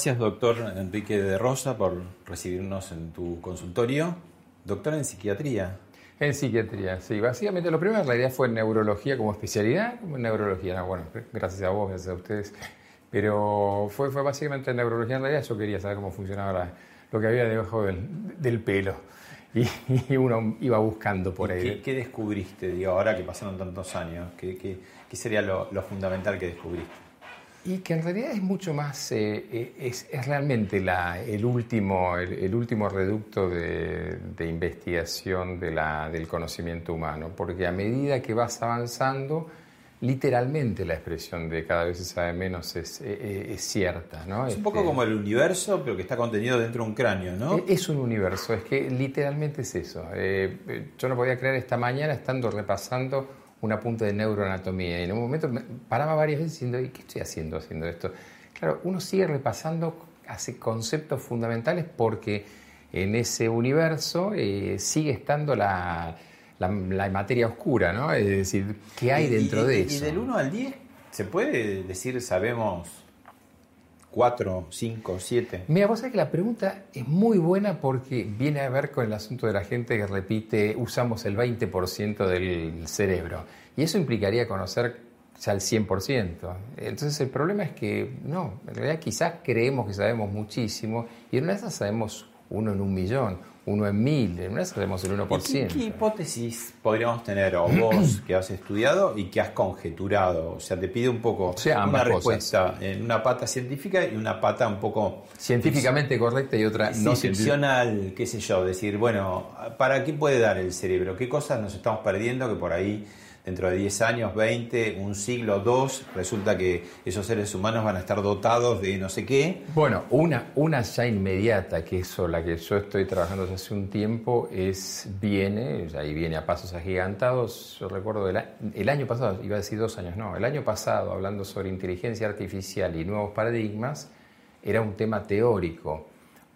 Gracias, doctor Enrique de Rosa, por recibirnos en tu consultorio. Doctor en psiquiatría. En psiquiatría, sí. Básicamente lo primero en realidad fue neurología como especialidad, como neurología. bueno, gracias a vos, gracias a ustedes. Pero fue, fue básicamente neurología en realidad. Yo quería saber cómo funcionaba lo que había debajo del, pelo. Y, uno iba buscando por ahí. Qué, descubriste, digo, ahora que pasaron tantos años? ¿Qué, qué, sería lo, lo fundamental que descubriste? Y que en realidad es mucho más, eh, eh, es, es, realmente la, el, último, el, último reducto de, de investigación de la, del conocimiento humano, porque a medida que vas avanzando, literalmente la expresión de cada vez se sabe menos es, eh, es, cierta. ¿no? Es un poco este como el universo, pero que está contenido dentro de un cráneo, ¿no? Es un universo, es que literalmente es eso. yo no podía creer esta mañana estando repasando una punta de neuroanatomía. Y en un momento me paraba varias veces diciendo, ¿y qué estoy haciendo haciendo esto? Claro, uno sigue repasando hace conceptos fundamentales porque en ese universo eh, sigue estando la, la, materia oscura, ¿no? Es decir, ¿qué hay dentro de eso? Y del 1 al 10, ¿se puede decir, sabemos ¿Cuatro, cinco, siete? Mira, vos sabés que la pregunta es muy buena porque viene a ver con el asunto de la gente que repite, usamos el 20% del cerebro. Y eso implicaría conocer ya el 100%. Entonces el problema es que no, en realidad quizás creemos que sabemos muchísimo y en una de esas sabemos uno en un millón uno en mil, en una tenemos el 1%. ¿Qué, ¿Qué, hipótesis podríamos tener, o vos que has estudiado y que has conjeturado? O sea, te pide un poco una respuesta en una pata científica y una pata un poco... Científicamente correcta y otra no ficcional, qué sé yo, decir, bueno, ¿para qué puede dar el cerebro? ¿Qué cosas nos estamos perdiendo que por ahí dentro de 10 años, 20, un siglo, dos, resulta que esos seres humanos van a estar dotados de no sé qué. Bueno, una, una ya inmediata, que es la que yo estoy trabajando desde hace un tiempo, es, viene, ahí viene a pasos agigantados, yo recuerdo el, el año pasado, iba a decir dos años, no, el año pasado, hablando sobre inteligencia artificial y nuevos paradigmas, era un tema teórico,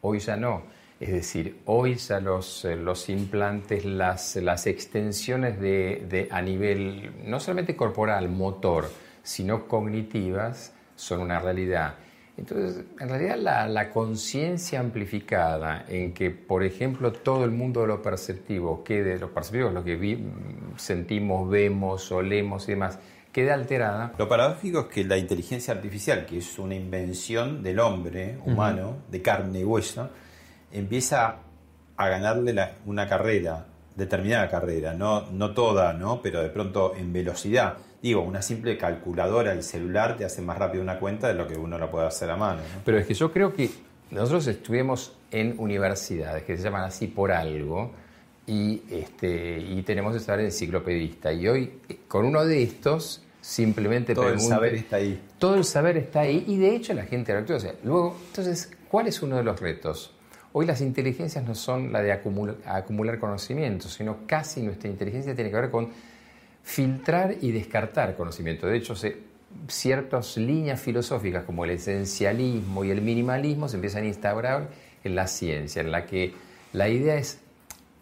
hoy ya no. Es decir, hoy ya los, eh, los implantes, las, las extensiones de, a nivel no solamente corporal, motor, sino cognitivas, son una realidad. Entonces, en realidad la, la conciencia amplificada en que, por ejemplo, todo el mundo de lo perceptivo, quede, lo perceptivo lo que sentimos, vemos, olemos y demás, quede alterada. Lo paradójico es que la inteligencia artificial, que es una invención del hombre humano, de carne y hueso, empieza a ganarle una carrera, determinada carrera, no, no toda, ¿no? pero de pronto en velocidad. Digo, una simple calculadora, el celular te hace más rápido una cuenta de lo que uno lo puede hacer a mano. Pero es que yo creo que nosotros estuvimos en universidades que se llaman así por algo y, este, y tenemos ese saber enciclopedista. Y hoy, con uno de estos, simplemente todo el saber está ahí. Todo el saber está ahí y de hecho la gente actúa. O sea, luego, entonces, ¿cuál es uno de los retos? Hoy las inteligencias no son la de acumular, acumular conocimiento, sino casi nuestra inteligencia tiene que ver con filtrar y descartar conocimiento. De hecho, ciertas líneas filosóficas como el esencialismo y el minimalismo se empiezan a instaurar en la ciencia, en la que la idea es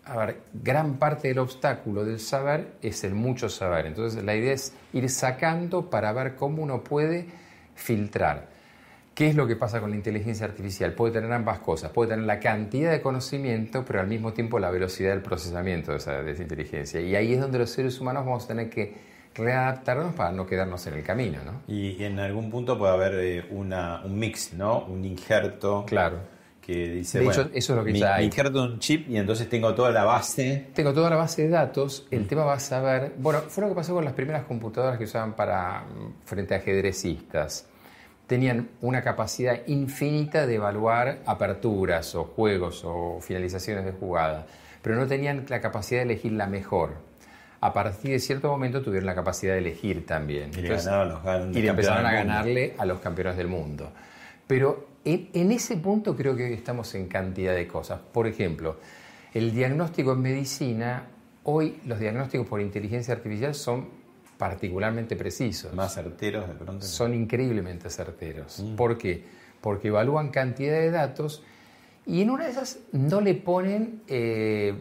a ver, gran parte del obstáculo del saber es el mucho saber. Entonces la idea es ir sacando para ver cómo uno puede filtrar. ¿Qué es lo que pasa con la inteligencia artificial? Puede tener ambas cosas. Puede tener la cantidad de conocimiento, pero al mismo tiempo la velocidad del procesamiento de esa, inteligencia. Y ahí es donde los seres humanos vamos a tener que readaptarnos para no quedarnos en el camino. ¿no? Y, en algún punto puede haber eh, una, un mix, ¿no? un injerto. Claro que dice, de hecho, eso es lo que ya hay. injerto un chip y entonces tengo toda la base. Tengo toda la base de datos, el tema va a saber, bueno, fue lo que pasó con las primeras computadoras que usaban para mm, frente a ajedrecistas. Tenían una capacidad infinita de evaluar aperturas o juegos o finalizaciones de jugada, pero no tenían la capacidad de elegir la mejor. A partir de cierto momento tuvieron la capacidad de elegir también. Y, y empezaron a ganarle a los campeones del mundo. Pero en, ese punto creo que estamos en cantidad de cosas. Por ejemplo, el diagnóstico en medicina, hoy los diagnósticos por inteligencia artificial son particularmente precisos. Más certeros de pronto. Son increíblemente certeros. Mm. ¿Por qué? Porque evalúan cantidad de datos y en una de esas no le ponen eh,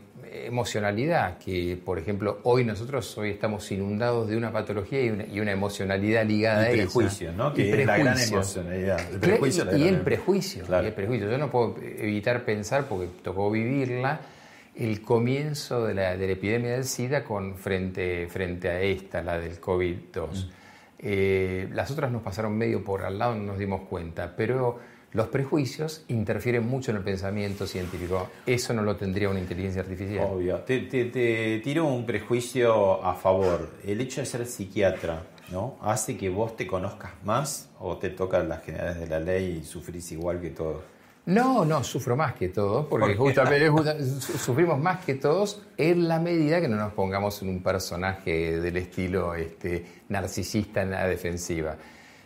emocionalidad, que por ejemplo hoy nosotros hoy estamos inundados de una patología y una, emocionalidad ligada a prejuicio, ¿no? Que es la gran emocionalidad. El prejuicio y, el prejuicio, y el prejuicio. Yo no puedo evitar pensar, porque tocó vivirla, el comienzo de la, de la epidemia del SIDA con frente, frente a esta, la del COVID-2. Mm. Eh, las otras nos pasaron medio por al lado, no nos dimos cuenta, pero los prejuicios interfieren mucho en el pensamiento científico. Eso no lo tendría una inteligencia artificial. Obvio. Te, tiro un prejuicio a favor. El hecho de ser psiquiatra, ¿no? ¿Hace que vos te conozcas más o te tocan las generales de la ley y sufrís igual que todos? No, no, sufro más que todos, porque justamente sufrimos más que todos en la medida que no nos pongamos en un personaje del estilo este, narcisista en la defensiva.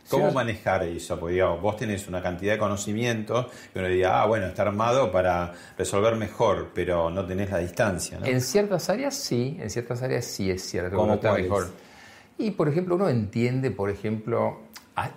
¿Cómo manejar eso? Porque digamos, vos tenés una cantidad de conocimientos que uno diría, ah, bueno, está armado para resolver mejor, pero no tenés la distancia, ¿no? En ciertas áreas sí, en ciertas áreas sí es cierto. ¿Cómo está mejor. Y por ejemplo, uno entiende, por ejemplo,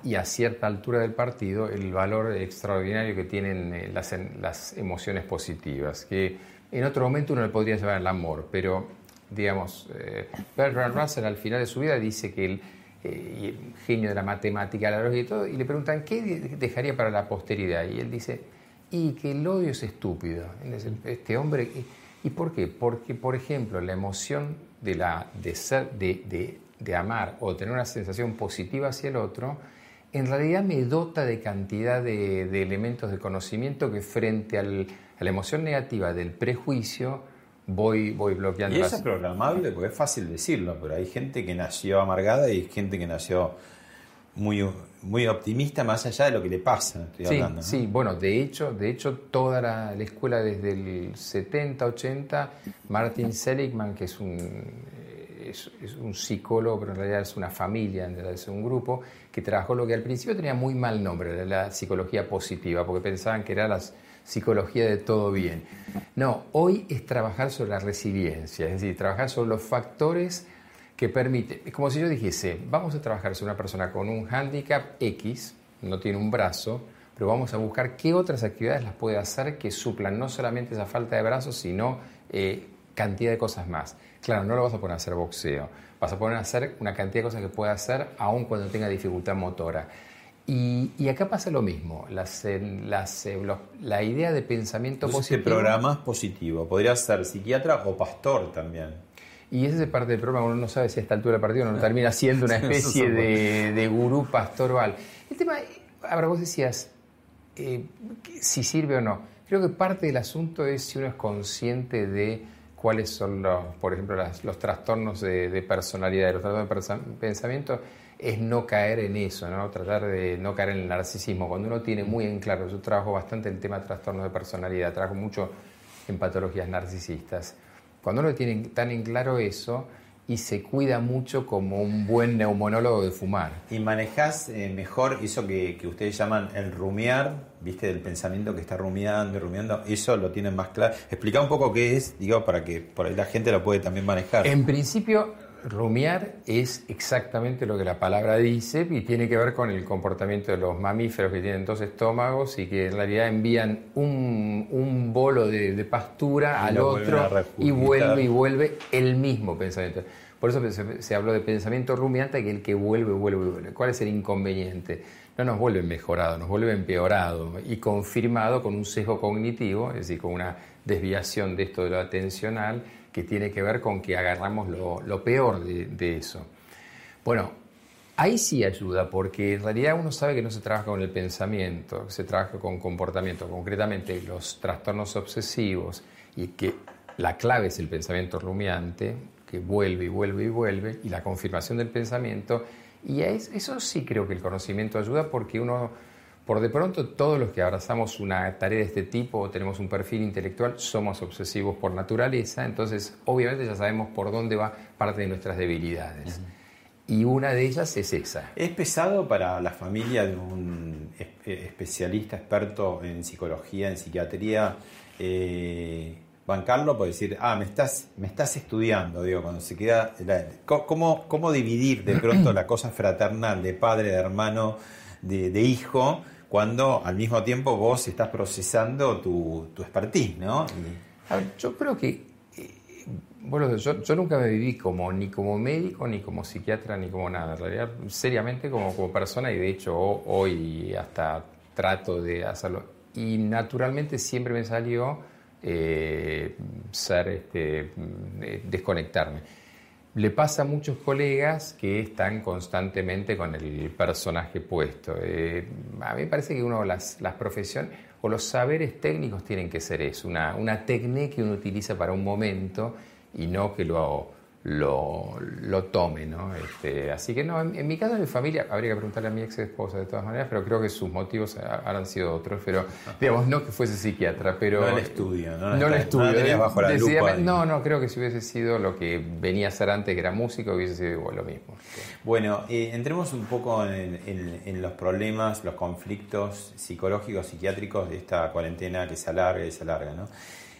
y a cierta altura del partido, el valor extraordinario que tienen eh, las, las emociones positivas, que en otro momento uno le podría llevar el amor, pero digamos, eh, Bertrand Russell al final de su vida dice que el eh, genio de la matemática, la lógica y todo, y le preguntan, ¿qué dejaría para la posteridad? Y él dice, y que el odio es estúpido. Este hombre, ¿y por qué? Porque, por ejemplo, la emoción de, la, de, ser, de, amar o tener una sensación positiva hacia el otro, en realidad me dota de cantidad de, elementos de conocimiento que frente al, a la emoción negativa del prejuicio, voy, voy bloqueando. Y eso es programable, porque es fácil decirlo, pero hay gente que nació amargada y hay gente que nació muy, muy optimista más allá de lo que le pasa. Estoy sí, hablando, sí, bueno, de hecho, de hecho toda la, escuela desde el 70, 80, Martin Seligman, que es un, es, un psicólogo, pero en realidad es una familia, en realidad es un grupo, que trabajó lo que al principio tenía muy mal nombre, la psicología positiva, porque pensaban que era las psicología de todo bien. No, hoy es trabajar sobre la resiliencia, es decir, trabajar sobre los factores que permiten, es como si yo dijese, vamos a trabajar sobre una persona con un hándicap X, no tiene un brazo, pero vamos a buscar qué otras actividades las puede hacer que suplan no solamente esa falta de brazos, sino eh, cantidad de cosas más. Claro, no lo vas a poner a hacer boxeo, vas a poner a hacer una cantidad de cosas que puede hacer aun cuando tenga dificultad motora. Y, acá pasa lo mismo, las, las, eh, la idea de pensamiento Entonces, positivo. programa es positivo, podría ser psiquiatra o pastor también. Y esa es parte del programa, uno no sabe si a esta altura del partido no termina siendo una especie de, de, gurú pastoral. El tema, ahora vos decías, eh, si sirve o no. Creo que parte del asunto es si uno es consciente de cuáles son, los, por ejemplo, los trastornos de, de personalidad, los trastornos de pensamiento es no caer en eso, ¿no? tratar de no caer en el narcisismo. Cuando uno tiene muy en claro, yo trabajo bastante el tema de trastornos de personalidad, trabajo mucho en patologías narcisistas. Cuando uno tiene tan en claro eso y se cuida mucho como un buen neumonólogo de fumar. Y manejas eh, mejor eso que, que, ustedes llaman el rumiar, viste, del pensamiento que está rumiando y rumiando, eso lo tienen más claro. Explica un poco qué es, digo, para que por ahí la gente lo puede también manejar. En principio, rumiar es exactamente lo que la palabra dice y tiene que ver con el comportamiento de los mamíferos que tienen dos estómagos y que en realidad envían un, bolo de, pastura al otro y vuelve y vuelve el mismo pensamiento. Por eso se, habló de pensamiento rumiante, que el que vuelve, vuelve, vuelve. ¿Cuál es el inconveniente? No nos vuelve mejorado, nos vuelve empeorado y confirmado con un sesgo cognitivo, es decir, con una desviación de esto de lo atencional que tiene que ver con que agarramos lo, peor de, eso. Bueno, ahí sí ayuda, porque en realidad uno sabe que no se trabaja con el pensamiento, se trabaja con comportamiento, concretamente los trastornos obsesivos, y que la clave es el pensamiento rumiante, que vuelve y vuelve y vuelve, y la confirmación del pensamiento, y eso sí creo que el conocimiento ayuda porque uno por de pronto, todos los que abrazamos una tarea de este tipo o tenemos un perfil intelectual somos obsesivos por naturaleza, entonces obviamente ya sabemos por dónde va parte de nuestras debilidades. Y una de ellas es esa. ¿Es pesado para la familia de un eh, especialista, experto en psicología, en psiquiatría, eh, bancarlo por decir, ah, me estás, me estás estudiando, digo, cuando se queda... ¿cómo, ¿Cómo dividir de pronto la cosa fraternal de padre, de hermano, de, de hijo? Cuando al mismo tiempo vos estás procesando tu, tu expertise, ¿no? yo creo que, eh, bueno, yo, yo, nunca me viví como ni como médico, ni como psiquiatra, ni como nada, en realidad seriamente como, como persona y de hecho hoy hasta trato de hacerlo. Y naturalmente siempre me salió eh, ser, este, desconectarme. Le pasa a muchos colegas que están constantemente con el personaje puesto. Eh, a mí me parece que uno las, las profesiones o los saberes técnicos tienen que ser eso, una, técnica que uno utiliza para un momento y no que lo, lo, lo tome, ¿no? Este, así que no, en, mi caso, en mi familia, habría que preguntarle a mi ex esposa de todas maneras, pero creo que sus motivos habrán sido otros, pero digamos, no que fuese psiquiatra, pero... No el estudio, ¿no? No el estudio. bajo la lupa no, no, creo que si hubiese sido lo que venía a ser antes, que era músico, hubiese sido igual lo mismo. Bueno, eh, entremos un poco en, en, los problemas, los conflictos psicológicos, psiquiátricos de esta cuarentena que se alarga y se alarga, ¿no?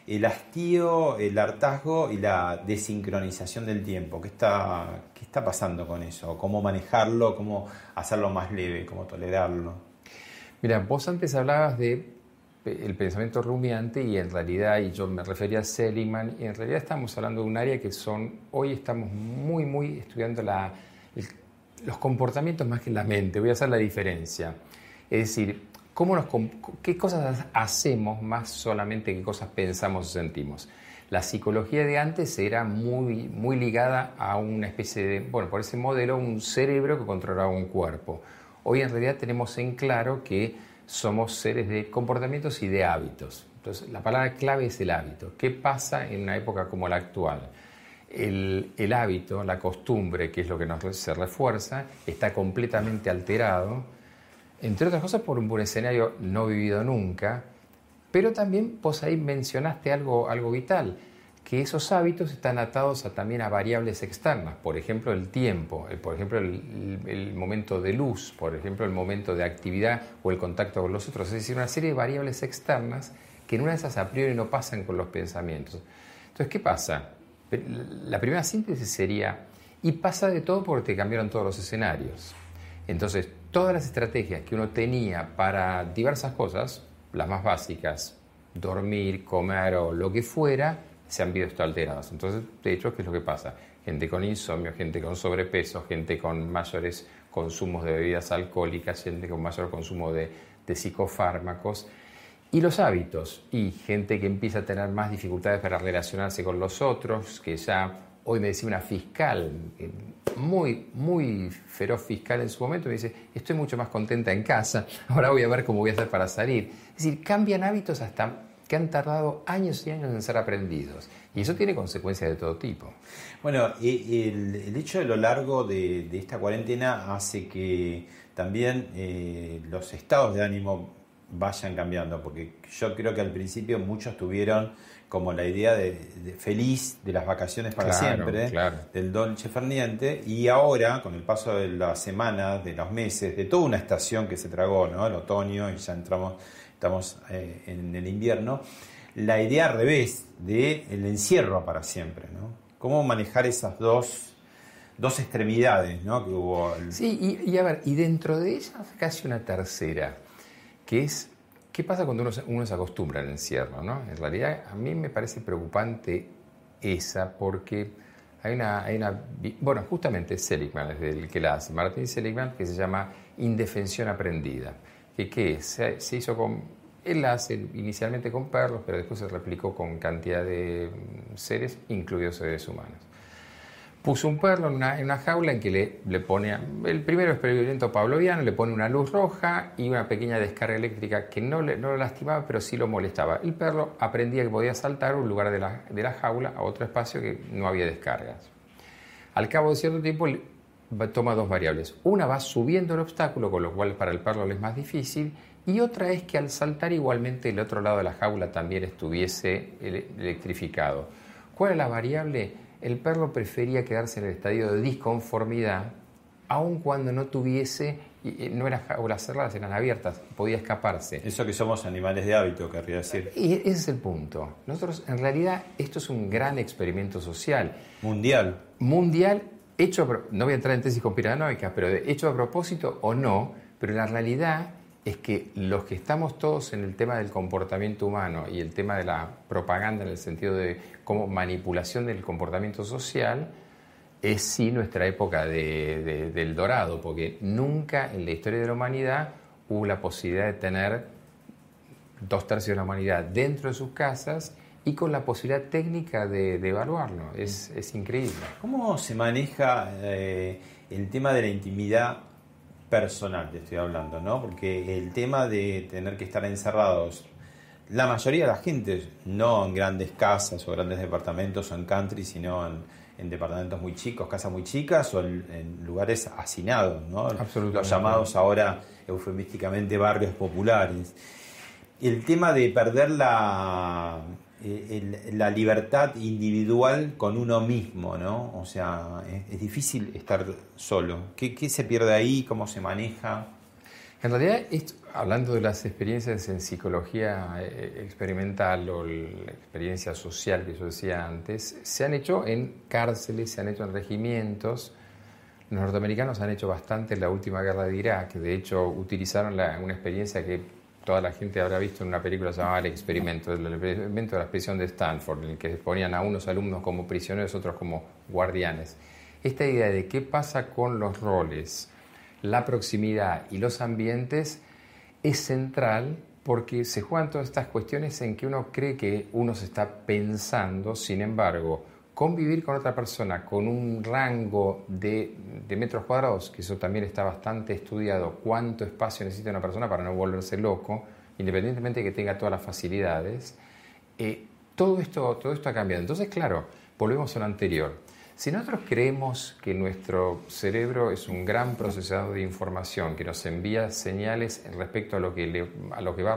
El hastío, el hartazgo y la desincronización del tiempo. ¿Qué está, qué está pasando con eso? ¿Cómo manejarlo? ¿Cómo hacerlo más leve? ¿Cómo tolerarlo? Mira, vos antes hablabas de el pensamiento rumiante y en realidad, y yo me refería a Seligman, y en realidad estamos hablando de un área que son, hoy estamos muy, muy estudiando la, los comportamientos más que la mente, voy a hacer la diferencia. Es decir, ¿Qué cosas hacemos más solamente que cosas pensamos o sentimos? La psicología de antes era muy, muy ligada a una especie de, bueno, por ese modelo, un cerebro que controlaba un cuerpo. Hoy en realidad tenemos en claro que somos seres de comportamientos y de hábitos. Entonces, la palabra clave es el hábito. ¿Qué pasa en una época como la actual? El, el hábito, la costumbre, que es lo que nos se refuerza, está completamente alterado entre otras cosas por un, escenario no vivido nunca, pero también vos ahí mencionaste algo, algo vital, que esos hábitos están atados también a variables externas, por ejemplo el tiempo, por ejemplo el, momento de luz, por ejemplo el momento de actividad o el contacto con los otros, es decir, una serie de variables externas que en una de esas a priori no pasan con los pensamientos. Entonces, ¿qué pasa? La primera síntesis sería, y pasa de todo porque te cambiaron todos los escenarios. Entonces, todas las estrategias que uno tenía para diversas cosas, las más básicas, dormir, comer o lo que fuera, se han visto alteradas. Entonces, de hecho, ¿qué es lo que pasa? Gente con insomnio, gente con sobrepeso, gente con mayores consumos de bebidas alcohólicas, gente con mayor consumo de, de psicofármacos. Y los hábitos, y gente que empieza a tener más dificultades para relacionarse con los otros, que ya hoy me decía una fiscal, muy, muy feroz fiscal en su momento, me dice, estoy mucho más contenta en casa, ahora voy a ver cómo voy a hacer para salir. Es decir, cambian hábitos hasta que han tardado años y años en ser aprendidos. Y eso tiene consecuencias de todo tipo. Bueno, el, el hecho de lo largo de, esta cuarentena hace que también eh, los estados de ánimo vayan cambiando, porque yo creo que al principio muchos tuvieron como la idea de, feliz de las vacaciones para siempre, del dolce ferniente, y ahora, con el paso de las semanas, de los meses, de toda una estación que se tragó, ¿no? el otoño, y ya entramos, estamos eh, en el invierno, la idea al revés, de el encierro para siempre, ¿no? ¿Cómo manejar esas dos dos extremidades, ¿no? Que hubo Sí, y, a ver, y dentro de ellas casi una tercera, que es, ¿qué pasa cuando uno, se acostumbra al encierro, ¿no? En realidad, a mí me parece preocupante esa, porque hay una, hay una bueno, justamente Seligman es el que la hace, Martin Seligman, que se llama Indefensión Aprendida. ¿Qué, qué es? Se, hizo con, él hace inicialmente con perros, pero después se replicó con cantidad de seres, incluidos seres humanos puso un perro en una, jaula en que le, le pone, el primero experimento pavloviano, le pone una luz roja y una pequeña descarga eléctrica que no, le, no lo lastimaba, pero sí lo molestaba. El perro aprendía que podía saltar un lugar de la, de la jaula a otro espacio que no había descargas. Al cabo de cierto tiempo toma dos variables. Una va subiendo el obstáculo, con lo cual para el perro es más difícil, y otra es que al saltar igualmente el otro lado de la jaula también estuviese electrificado. ¿Cuál es la variable? El perro prefería quedarse en el estadio de disconformidad, aun cuando no tuviese, no eran jaulas cerradas, eran abiertas, podía escaparse. Eso que somos animales de hábito, querría decir. Y ese es el punto. Nosotros, en realidad, esto es un gran experimento social. Mundial. Mundial, hecho, no voy a entrar en tesis conspiranoicas, pero hecho a propósito o no, pero la realidad es que los que estamos todos en el tema del comportamiento humano y el tema de la propaganda en el sentido de como manipulación del comportamiento social, es sí nuestra época del dorado, porque nunca en la historia de la humanidad hubo la posibilidad de tener dos tercios de la humanidad dentro de sus casas y con la posibilidad técnica de, evaluarlo. Es, increíble. ¿Cómo se maneja eh, el tema de la intimidad personal te estoy hablando, ¿no? Porque el tema de tener que estar encerrados, la mayoría de la gente, no en grandes casas o grandes departamentos o en country, sino en, departamentos muy chicos, casas muy chicas o en, lugares hacinados, ¿no? Los llamados ahora eufemísticamente barrios populares. El tema de perder la, eh, la libertad individual con uno mismo, ¿no? O sea, es, difícil estar solo. ¿Qué, se pierde ahí? ¿Cómo se maneja? En realidad, hablando de las experiencias en psicología eh, experimental o la experiencia social que yo decía antes, se han hecho en cárceles, se han hecho en regimientos. Los norteamericanos han hecho bastante en la última guerra de Irak, de hecho utilizaron una experiencia que toda la gente habrá visto en una película llamada El experimento, el experimento de la prisión de Stanford, en el que ponían a unos alumnos como prisioneros, otros como guardianes. Esta idea de qué pasa con los roles, la proximidad y los ambientes es central porque se juegan todas estas cuestiones en que uno cree que uno se está pensando, sin embargo, convivir con otra persona con un rango de, metros cuadrados, que eso también está bastante estudiado, cuánto espacio necesita una persona para no volverse loco, independientemente de que tenga todas las facilidades, eh, todo, esto, todo esto ha cambiado. Entonces, claro, volvemos a lo anterior. Si nosotros creemos que nuestro cerebro es un gran procesador de información, que nos envía señales respecto a lo que, a lo que va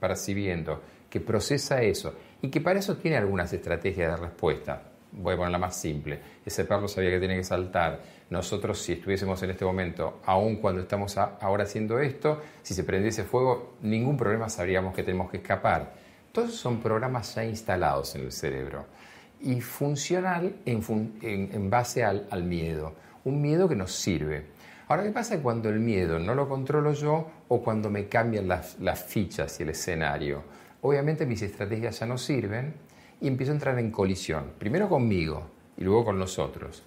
percibiendo, que procesa eso y que para eso tiene algunas estrategias de respuesta, voy a ponerla más simple, ese perro sabía que tiene que saltar. Nosotros, si estuviésemos en este momento, aun cuando estamos ahora haciendo esto, si se prendiese fuego, ningún problema sabríamos que tenemos que escapar. Todos son programas ya instalados en el cerebro y funcional en, base al, miedo. Un miedo que nos sirve. Ahora, ¿qué pasa cuando el miedo no lo controlo yo o cuando me cambian las fichas y el escenario? Obviamente mis estrategias ya no sirven y empiezo a entrar en colisión, primero conmigo y luego con los otros.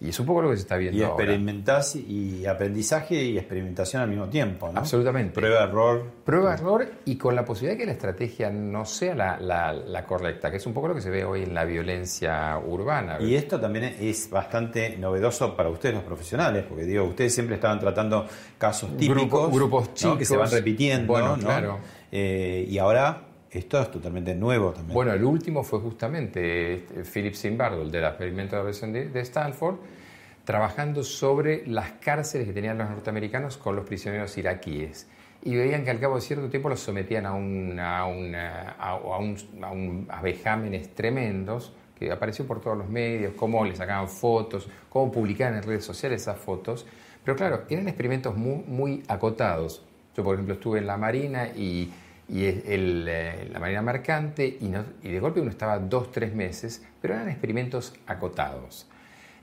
Y es un poco lo que se está viendo. Y experimentás y aprendizaje y experimentación al mismo tiempo, ¿no? Absolutamente. Prueba, error. Prueba, error y con la posibilidad de que la estrategia no sea la, la, correcta, que es un poco lo que se ve hoy en la violencia urbana. Y esto también es bastante novedoso para ustedes los profesionales, porque digo, ustedes siempre estaban tratando casos típicos. grupos chicos. Que se van repitiendo, bueno, claro. Eh, y ahora esto es totalmente nuevo también. Bueno, el último fue justamente este, Philip Zimbardo, el del experimento de la versión de, Stanford, trabajando sobre las cárceles que tenían los norteamericanos con los prisioneros iraquíes. Y veían que al cabo de cierto tiempo los sometían a, un, a, un, a, vejámenes tremendos, que apareció por todos los medios, cómo le sacaban fotos, cómo publicaban en redes sociales esas fotos. Pero claro, eran experimentos muy, muy acotados. Yo, por ejemplo, estuve en la Marina y y el, eh, la marina mercante y, y, de golpe uno estaba dos, tres meses, pero eran experimentos acotados.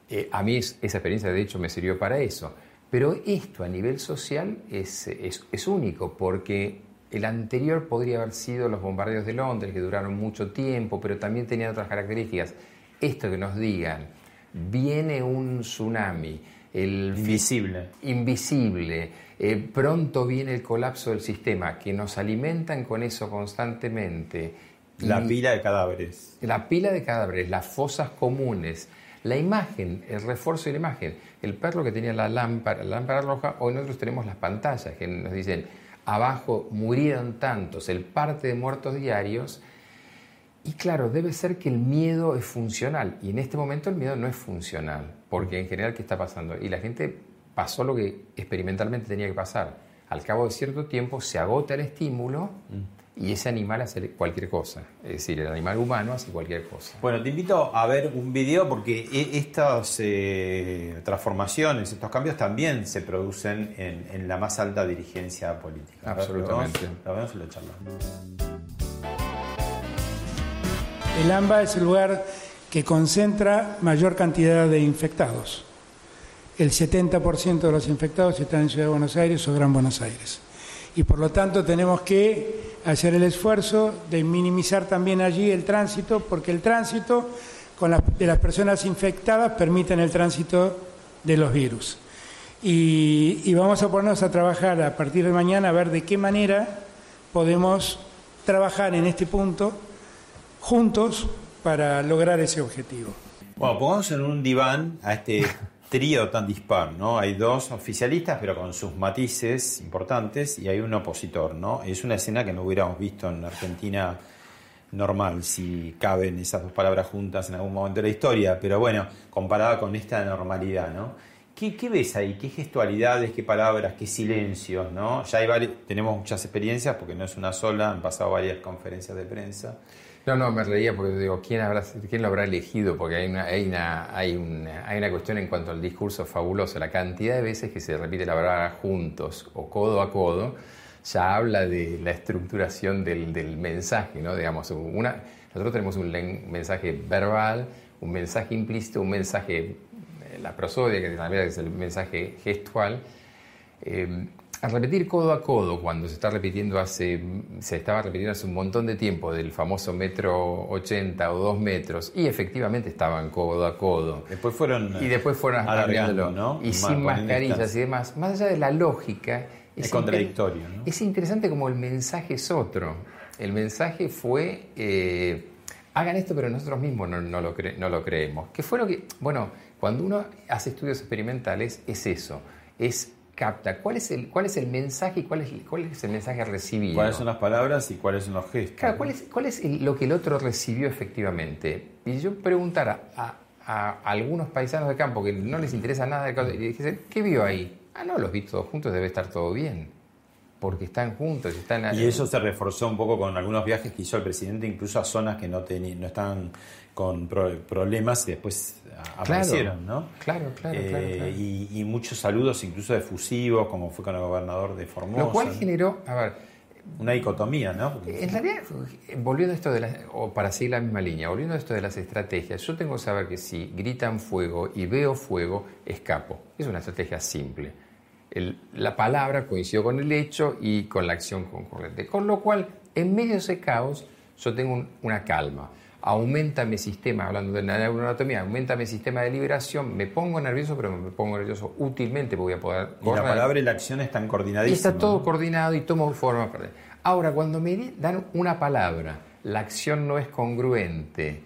Eh, a mí esa experiencia, de hecho, me sirvió para eso. Pero esto a nivel social es, es, único, porque el anterior podría haber sido los bombardeos de Londres, que duraron mucho tiempo, pero también tenían otras características. Esto que nos digan, viene un tsunami, el invisible, invisible eh, pronto viene el colapso del sistema, que nos alimentan con eso constantemente. La pila de cadáveres. La pila de cadáveres, las fosas comunes, la imagen, el refuerzo de la imagen. El perro que tenía la lámpara, la lámpara roja, hoy nosotros tenemos las pantallas que nos dicen, abajo murieron tantos, el parte de muertos diarios. Y claro, debe ser que el miedo es funcional. Y en este momento el miedo no es funcional, porque en general, ¿qué está pasando? Y la gente pasó lo que experimentalmente tenía que pasar. Al cabo de cierto tiempo se agota el estímulo y ese animal hace cualquier cosa. Es decir, el animal humano hace cualquier cosa. Bueno, te invito a ver un video porque e, estas eh, transformaciones, estos cambios también se producen en, la más alta dirigencia política. Absolutamente. Lo vemos, en la charla. El AMBA es el lugar que concentra mayor cantidad de infectados. El 70% de los infectados están en Ciudad de Buenos Aires o Gran Buenos Aires. Y por lo tanto tenemos que hacer el esfuerzo de minimizar también allí el tránsito, porque el tránsito con de las personas infectadas permiten el tránsito de los virus. Y, vamos a ponernos a trabajar a partir de mañana a ver de qué manera podemos trabajar en este punto juntos para lograr ese objetivo. Bueno, pongamos en un diván a este trío tan dispar, ¿no? Hay dos oficialistas, pero con sus matices importantes, y hay un opositor, ¿no? Es una escena que no hubiéramos visto en Argentina normal, si caben esas dos palabras juntas en algún momento de la historia, pero bueno, comparada con esta normalidad, ¿no? ¿Qué, ves ahí? ¿Qué gestualidades, qué palabras, qué silencios, ¿no? Ya hay tenemos muchas experiencias, porque no es una sola, han pasado varias conferencias de prensa. No, no, me reía porque digo, ¿quién, habrá, quién lo habrá elegido? Porque hay una, hay, una, hay, una, hay una cuestión en cuanto al discurso fabuloso. La cantidad de veces que se repite la palabra juntos o codo a codo ya habla de la estructuración del, del mensaje, ¿no? Digamos, nosotros tenemos un mensaje verbal, un mensaje implícito, un mensaje, eh, la prosodia, que es el mensaje gestual. Eh, al repetir codo a codo, cuando se está repitiendo hace, se estaba repitiendo hace un montón de tiempo del famoso metro 80 o 2 metros, y efectivamente estaban codo a codo. Después fueron y después fueron alargando, ¿no? Y sin mascarillas y demás. Más allá de la lógica. Es, contradictorio, ¿no? Es interesante como el mensaje es otro. El mensaje fue, eh, hagan esto, pero nosotros mismos no, no, lo no lo creemos. ¿Qué fue lo que, bueno, cuando uno hace estudios experimentales, es eso, es capta? ¿Cuál es el, cuál es el mensaje y cuál es, cuál es el mensaje recibido? ¿Cuáles son las palabras y cuáles son los gestos? Claro, ¿cuál es, cuál es lo que el otro recibió efectivamente? Y yo preguntara a, algunos paisanos de campo que no les interesa nada de y dijese, ¿qué vio ahí? Ah, no, los vi todos juntos, debe estar todo bien. Porque están juntos, están... Y eso se reforzó un poco con algunos viajes que hizo el presidente, incluso a zonas que no, no estaban con problemas y después aparecieron, ¿no? Claro, claro, eh, Y, muchos saludos, incluso efusivos, como fue con el gobernador de Formosa. Lo cual generó, a ver, una dicotomía, ¿no? En realidad, volviendo a esto de la, o para seguir la misma línea, volviendo a esto de las estrategias, yo tengo que saber que si gritan fuego y veo fuego, escapo. Es una estrategia simple. la palabra coincidió con el hecho y con la acción concurrente. Con lo cual, en medio de ese caos, yo tengo una calma aumenta mi sistema, hablando de la neuroanatomía, aumenta mi sistema de liberación, me pongo nervioso, pero me pongo nervioso útilmente porque voy a poder Y la palabra y la acción están coordinadísimas. Y está todo coordinado y tomo forma. Ahora, cuando me dan una palabra, la acción no es congruente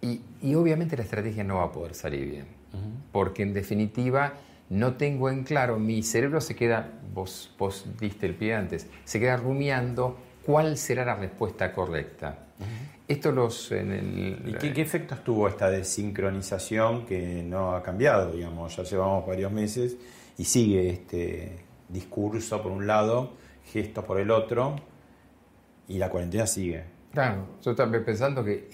y, obviamente la estrategia no va a poder salir bien, porque en definitiva no tengo en claro, mi cerebro se queda, vos, vos diste el pie antes, se queda rumiando cuál será la respuesta correcta. Esto los en el, ¿Y qué, efectos tuvo esta desincronización que no ha cambiado, digamos? Ya llevamos varios meses y sigue este discurso por un lado, gestos por el otro, y la cuarentena sigue. Claro, yo también pensando que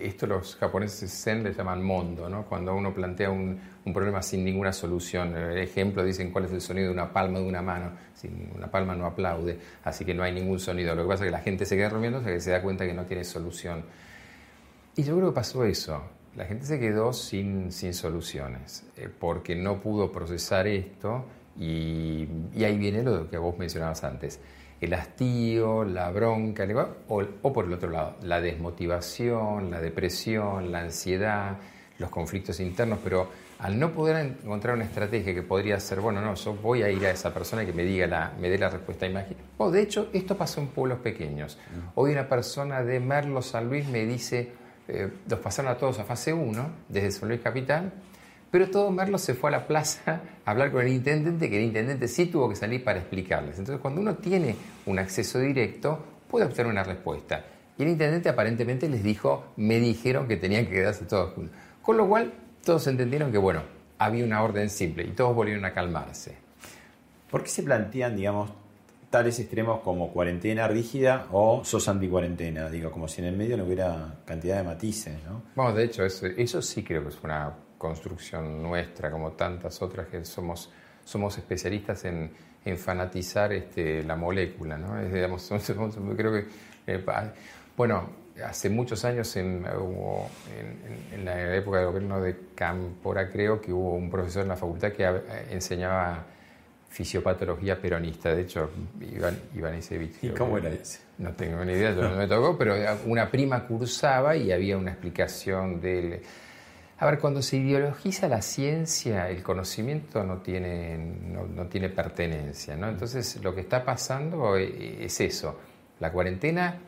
esto los japoneses zen le llaman mondo, ¿no? Cuando uno plantea un, problema sin ninguna solución. El ejemplo dicen cuál es el sonido de una palma de una mano. Una palma no aplaude, así que no hay ningún sonido. Lo que pasa es que la gente se queda durmiendo hasta que se da cuenta que no tiene solución. Y yo creo que pasó eso. la gente se quedó sin, sin soluciones, eh, porque no pudo procesar esto y, ahí viene lo que vos mencionabas antes. El hastío, la bronca, o, o por el otro lado, la desmotivación, la depresión, la ansiedad, los conflictos internos, pero al no poder encontrar una estrategia que podría ser, bueno, no, yo voy a ir a esa persona que me diga la, me dé la respuesta imagina. O de hecho, esto pasó en pueblos pequeños. Mm. Hoy una persona de Merlo, San Luis, me dice, eh, los pasaron a todos a fase 1, desde San Luis Capital, pero todo Merlo se fue a la plaza a hablar con el intendente, que el intendente sí tuvo que salir para explicarles. Entonces, cuando uno tiene un acceso directo, puede obtener una respuesta. Y el intendente aparentemente les dijo, me dijeron que tenían que quedarse todos juntos. Con lo cual, todos entendieron que, bueno, había una orden simple y todos volvieron a calmarse. ¿Por qué se plantean, digamos, tales extremos como cuarentena rígida o sos anti-cuarentena? Digo, como si en el medio no hubiera cantidad de matices, ¿no? Bueno, de hecho, eso, eso sí creo que es una construcción nuestra, como tantas otras que somos, somos especialistas en, en fanatizar este, la molécula, ¿no? Es, digamos, creo que... Eh, bueno, hace muchos años, en, en, la época del gobierno de Cámpora, creo que hubo un profesor en la facultad que enseñaba fisiopatología peronista. De hecho, Iván, Iván ¿Y cómo era ese? No tengo ni idea, no me tocó, pero una prima cursaba y había una explicación del... A ver, cuando se ideologiza la ciencia, el conocimiento no tiene, no, no tiene pertenencia, ¿no? Entonces, lo que está pasando es eso. La cuarentena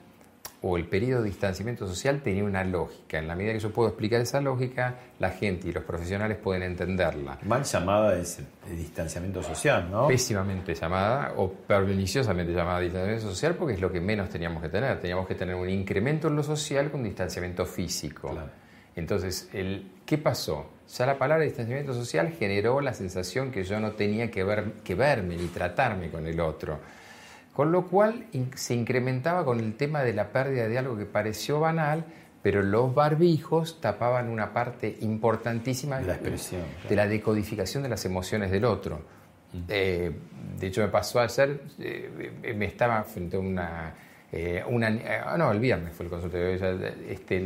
o el periodo de distanciamiento social tenía una lógica. En la medida que yo puedo explicar esa lógica, la gente y los profesionales pueden entenderla. Mal llamada es el distanciamiento social, ¿no? Pésimamente llamada o perniciosamente llamada distanciamiento social porque es lo que menos teníamos que tener. Teníamos que tener un incremento en lo social con distanciamiento físico. Entonces, el, ¿qué pasó? Ya la palabra distanciamiento social generó la sensación que yo no tenía que, ver, que verme ni tratarme con el otro con lo cual se incrementaba con el tema de la pérdida de algo que pareció banal, pero los barbijos tapaban una parte importantísima de la expresión, de la decodificación de las emociones del otro. Mm. Eh, de hecho, me pasó ayer, eh, me estaba frente a una... Eh, una ah, no, el viernes fue el consultorio. Este,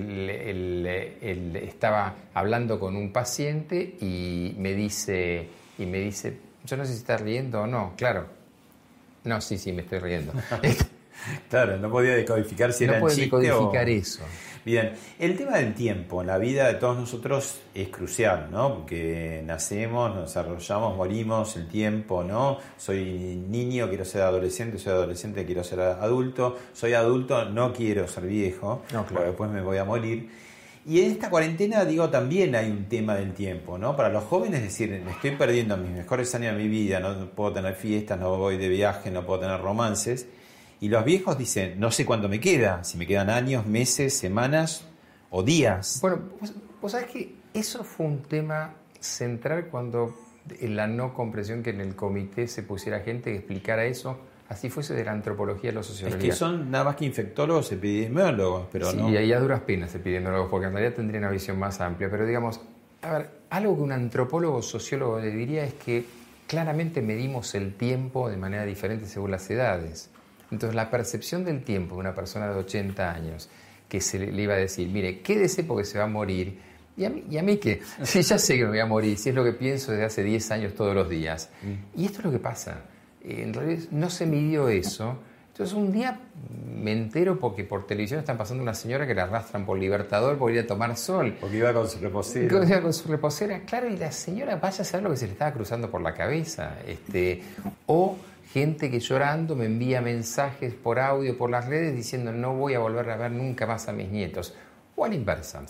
estaba hablando con un paciente y me dice, y me dice, yo no sé si está riendo o no, claro, no, sí, sí, me estoy riendo. claro, no podía decodificar si no era chiste decodificar eso. Bien, el tema del tiempo en la vida de todos nosotros es crucial, ¿no? Porque nacemos, nos desarrollamos, morimos, el tiempo, ¿no? Soy niño, quiero ser adolescente, soy adolescente, quiero ser adulto, soy adulto, no quiero ser viejo, no, porque después me voy a morir. Y en esta cuarentena, digo, también hay un tema del tiempo, ¿no? Para los jóvenes, es decir, me estoy perdiendo mis mejores años de mi vida, no puedo tener fiestas, no voy de viaje, no puedo tener romances. Y los viejos dicen, no sé cuánto me queda, si me quedan años, meses, semanas o días. Bueno, vos, sabés que eso fue un tema central cuando en la no comprensión que en el comité se pusiera gente que explicara eso así fuese de la antropología y la sociología. Es que son nada más que infectólogos, epidemiólogos, pero no. Y ahí a duras penas epidemiólogos, porque en realidad tendría una visión más amplia. Pero digamos, a ver, algo que un antropólogo sociólogo le diría es que claramente medimos el tiempo de manera diferente según las edades. Entonces, la percepción del tiempo de una persona de 80 años que se le, iba a decir, mire, quédese porque se va a morir. ¿Y a, mí, y a mí qué? Si ya sé que me voy a morir, si es lo que pienso desde hace 10 años todos los días. Mm. Y esto es lo que pasa en realidad no se midió eso. Entonces un día me entero porque por televisión están pasando una señora que la arrastran por Libertador por ir a tomar sol. Porque iba con su reposera. Iba con su reposera, claro, y la señora vaya a saber lo que se le estaba cruzando por la cabeza. Este, o gente que llorando me envía mensajes por audio, por las redes, diciendo no voy a volver a ver nunca más a mis nietos. O a la inversa.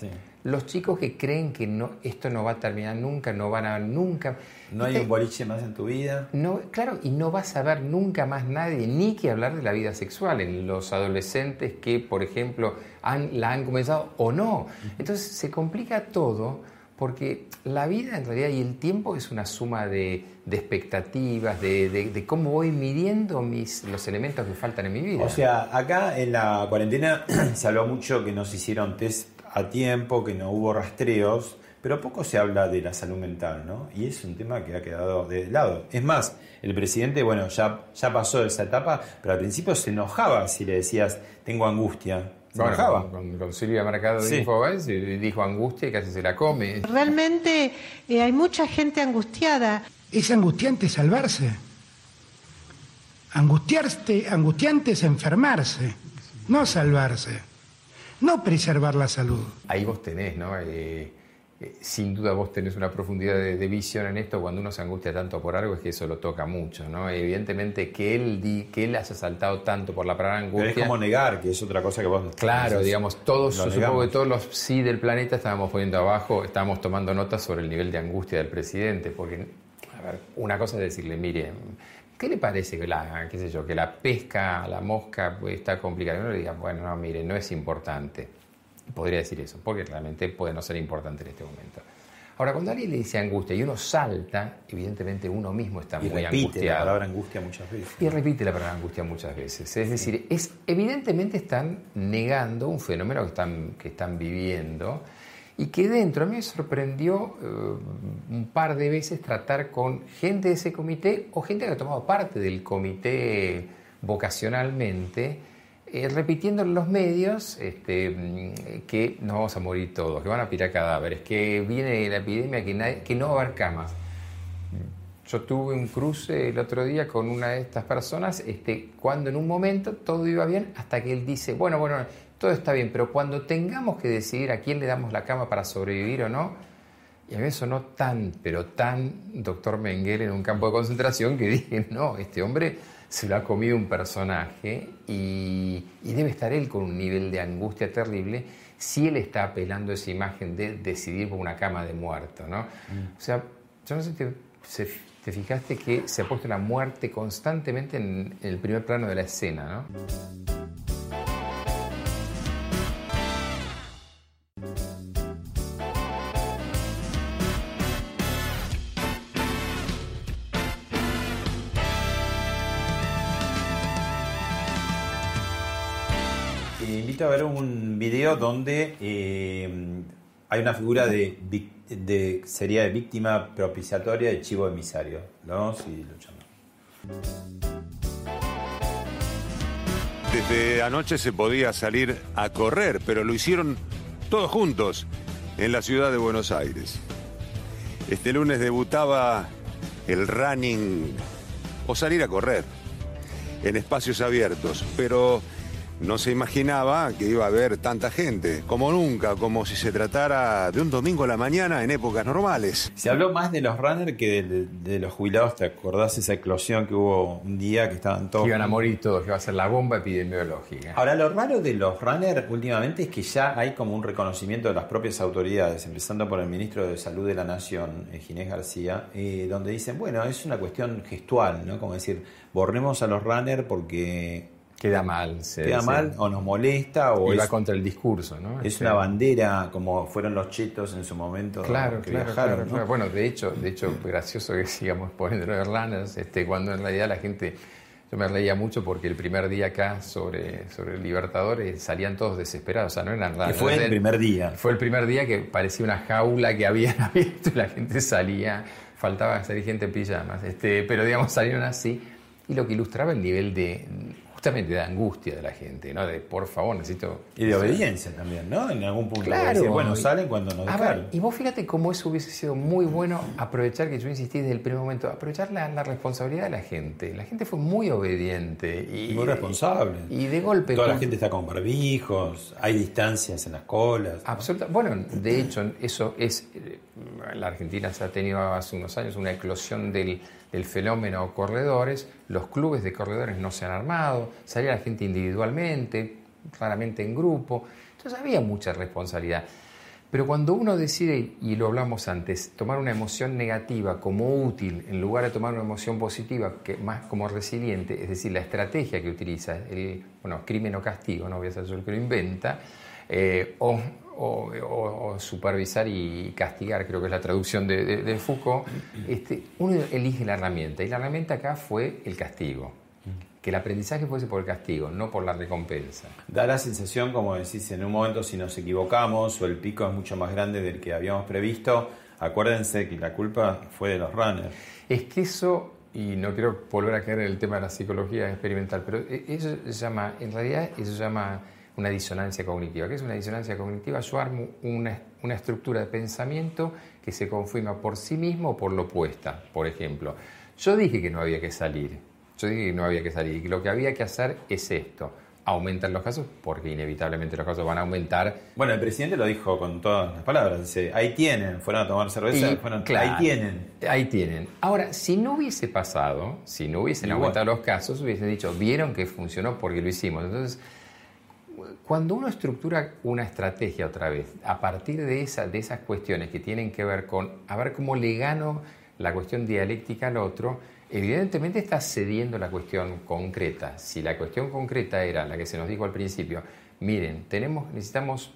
Los chicos que creen que no, esto no va a terminar nunca, no van a ver nunca. No hay un boliche más en tu vida. No, claro, y no vas a ver nunca más nadie, ni que hablar de la vida sexual en los adolescentes que, por ejemplo, han, la han comenzado o no. Entonces se complica todo porque la vida en realidad y el tiempo es una suma de, expectativas, de, cómo voy midiendo mis, los elementos que faltan en mi vida. O sea, acá en la cuarentena se habló mucho que no se hicieron test a tiempo, que no hubo rastreos, pero poco se habla de la salud mental, ¿no? Y es un tema que ha quedado de lado. Es más, el presidente, bueno, ya, ya pasó esa etapa, pero al principio se enojaba si le decías, tengo angustia. Se enojaba. Con, con, Silvia Mercado de y dijo angustia y casi se la come. Realmente eh, hay mucha gente angustiada. Es angustiante salvarse. Angustiarte, angustiante es enfermarse, no salvarse, no preservar la salud. Ahí vos tenés, ¿no? Eh, eh, sin duda vos tenés una profundidad de, visión en esto, cuando uno se angustia tanto por algo es que eso lo toca mucho, ¿no? Evidentemente que él, di, que él haya saltado tanto por la palabra angustia... Pero es como negar, que es otra cosa que vos... Claro, digamos, todos, yo supongo que todos los sí del planeta estábamos poniendo abajo, estábamos tomando notas sobre el nivel de angustia del presidente, porque, a ver, una cosa es decirle, mire, ¿qué le parece que la, qué sé yo, que la pesca, la mosca está complicada? Y uno le diga, bueno, no, mire, no es importante. Podría decir eso, porque realmente puede no ser importante en este momento. Ahora, cuando alguien le dice angustia y uno salta, evidentemente uno mismo está y muy repite la palabra angustia muchas veces. Y repite la palabra angustia muchas veces. Es decir, es, evidentemente están negando un fenómeno que están, que están viviendo y que dentro a mí me sorprendió eh, un par de veces tratar con gente de ese comité o gente que ha tomado parte del comité vocacionalmente, eh, repitiendo en los medios este, mm, que nos vamos a morir todos, que van a pirar cadáveres, que viene la epidemia, que, que no haber camas. Yo tuve un cruce el otro día con una de estas personas, este, cuando en un momento todo iba bien, hasta que él dice, bueno, bueno, todo está bien, pero cuando tengamos que decidir a quién le damos la cama para sobrevivir o no, y a mí eso no tan, pero tan doctor Mengele en un campo de concentración que dije, no, este hombre se lo ha comido un personaje y, debe estar él con un nivel de angustia terrible si él está apelando a esa imagen de decidir por una cama de muerto, ¿no? Mm. O sea, yo no sé si te, fijaste que se ha puesto la muerte constantemente en, en el primer plano de la escena, ¿no? Ver un video donde eh, hay una figura de, sería de víctima propiciatoria de chivo emisario. ¿no? Si lo Desde anoche se podía salir a correr, pero lo hicieron todos juntos en la ciudad de Buenos Aires. Este lunes debutaba el running o salir a correr en espacios abiertos, pero no se imaginaba que iba a haber tanta gente, como nunca, como si se tratara de un domingo a la mañana en épocas normales. Se habló más de los runners que de, los jubilados, ¿te acordás esa eclosión que hubo un día que estaban todos... Que iban a morir todos, que iba a ser la bomba epidemiológica. Ahora, lo raro de los runners últimamente es que ya hay como un reconocimiento de las propias autoridades, empezando por el ministro de Salud de la Nación, eh, Ginés García, eh, donde dicen, bueno, es una cuestión gestual, ¿no? Como decir, borremos a los runners porque Queda mal. Queda mal o nos molesta o y va contra el discurso, ¿no? Es este una bandera como fueron los chetos en su momento claro, que claro, viajaron, claro, Bueno, de hecho, de hecho, gracioso que sigamos poniendo los este, cuando en realidad la gente, yo me reía mucho porque el primer día acá sobre, sobre Libertadores salían todos desesperados, o sea, no eran runners. fue el primer día. Fue el primer día que parecía una jaula que habían abierto y la gente salía, faltaba salir gente en pijamas, este, pero digamos salieron así y lo que ilustraba el nivel de justamente de angustia de la gente, ¿no? De por favor, necesito. Y de obediencia también, ¿no? En algún punto. Claro. bueno, salen cuando nos dejaron. y vos fíjate cómo eso hubiese sido muy bueno aprovechar, que yo insistí desde el primer momento, aprovechar la, responsabilidad de la gente. La gente fue muy obediente. Y, muy responsable. Y de golpe. Toda la gente está con barbijos, hay distancias en las colas. Absolutamente. Bueno, de hecho, eso es. Eh, la Argentina se ha tenido hace unos años una eclosión del el fenómeno corredores, los clubes de corredores no se han armado, salía la gente individualmente, claramente en grupo, entonces había mucha responsabilidad. Pero cuando uno decide, y lo hablamos antes, tomar una emoción negativa como útil en lugar de tomar una emoción positiva que más como resiliente, es decir, la estrategia que utiliza, el bueno, crimen o castigo, no voy a ser yo el que lo inventa, eh, o o, supervisar y castigar, creo que es la traducción de, Foucault, este, uno elige la herramienta y la herramienta acá fue el castigo. Que el aprendizaje fuese por el castigo, no por la recompensa. Da la sensación, como decís, en un momento si nos equivocamos o el pico es mucho más grande del que habíamos previsto, acuérdense que la culpa fue de los runners. Es que eso, y no quiero volver a caer en el tema de la psicología experimental, pero e, eso se llama, en realidad eso se llama una disonancia cognitiva. ¿Qué es una disonancia cognitiva? Yo armo una, una estructura de pensamiento que se confirma por sí mismo o por lo opuesta. Por ejemplo, yo dije que no había que salir. Yo dije que no había que salir y que lo que había que hacer es esto aumentan los casos porque inevitablemente los casos van a aumentar. Bueno, el presidente lo dijo con todas las palabras, dice, ahí tienen, fueron a tomar cerveza, fueron, ahí tienen. Ahí tienen. Ahora, si no hubiese pasado, si no hubiesen aumentado los casos, hubiesen dicho, vieron que funcionó porque lo hicimos. Entonces, cuando uno estructura una estrategia otra vez, a partir de, esa, de esas cuestiones que tienen que ver con, a ver cómo le gano la cuestión dialéctica al otro, evidentemente está cediendo la cuestión concreta. Si la cuestión concreta era la que se nos dijo al principio, miren, tenemos, necesitamos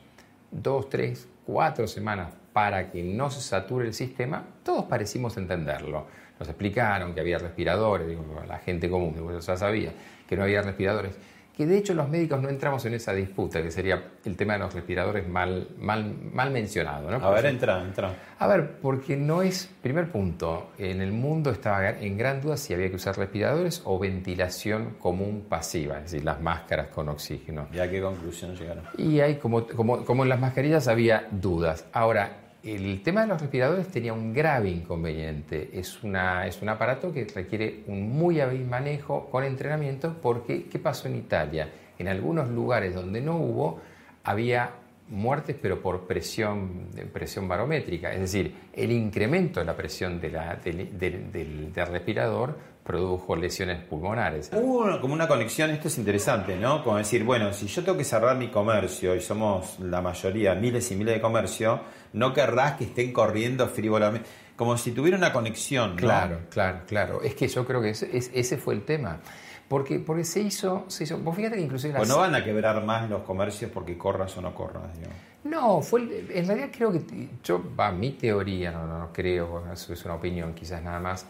dos, tres, cuatro semanas para que no se sature el sistema, todos parecimos entenderlo. Nos explicaron que había respiradores, digo, la gente común, ya sabía que no había respiradores que de hecho los médicos no entramos en esa disputa, que sería el tema de los respiradores mal, mal, mal mencionado. ¿no? A ver, entra, entra. A ver, porque no es, primer punto, en el mundo estaba en gran duda si había que usar respiradores o ventilación común pasiva, es decir, las máscaras con oxígeno. ¿Y a qué conclusión llegaron? Y hay, como, como, como en las mascarillas había dudas. Ahora, el tema de los respiradores tenía un grave inconveniente. Es, una, es un aparato que requiere un muy hábil manejo con entrenamiento porque, ¿qué pasó en Italia? En algunos lugares donde no hubo, había muertes pero por presión, presión barométrica, es decir, el incremento de la presión del, del respirador produjo lesiones pulmonares. Hubo como una conexión, esto es interesante, ¿no? Como decir, bueno, si yo tengo que cerrar mi comercio y somos la mayoría, miles y miles de comercio, no querrás que estén corriendo frívolamente. Como si tuviera una conexión, ¿no? Claro, claro, claro. Es que yo creo que ese, ese fue el tema. Porque, porque se hizo, se hizo. Vos fíjate que inclusive. Pues no van a quebrar más los comercios porque corras o no corras, No, fue, en realidad creo que. Yo, va, mi teoría, no, no, no creo, eso es una opinión quizás nada más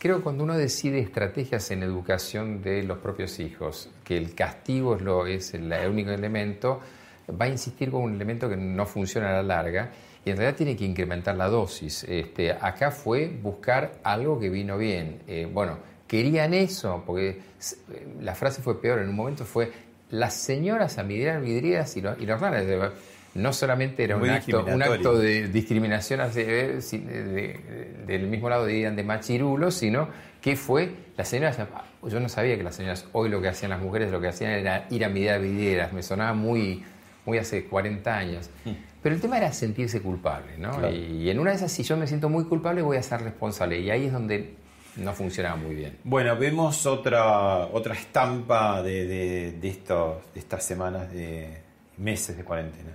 Creo que cuando uno decide estrategias en educación de los propios hijos, que el castigo es, lo, es el, único elemento, va a insistir con un elemento que no funciona a la larga y en realidad tiene que incrementar la dosis. Este, acá fue buscar algo que vino bien. Eh, bueno, querían eso, porque la frase fue peor, en un momento fue las señoras a vidrieras vidrieras y los, y los no solamente era un acto, un acto de discriminación del mismo lado de, de machirulo, sino que fue las señoras, yo no sabía que las señoras hoy lo que hacían las mujeres, lo que hacían era ir a mirar videras, me sonaba muy, muy hace 40 años. Mm. Pero el tema era sentirse culpable, ¿no? Y, en una de esas, si yo me siento muy culpable, voy a ser responsable. Y ahí es donde no funcionaba muy bien. Bueno, vemos otra, otra estampa de, de, de, estos, de estas semanas de meses de cuarentena.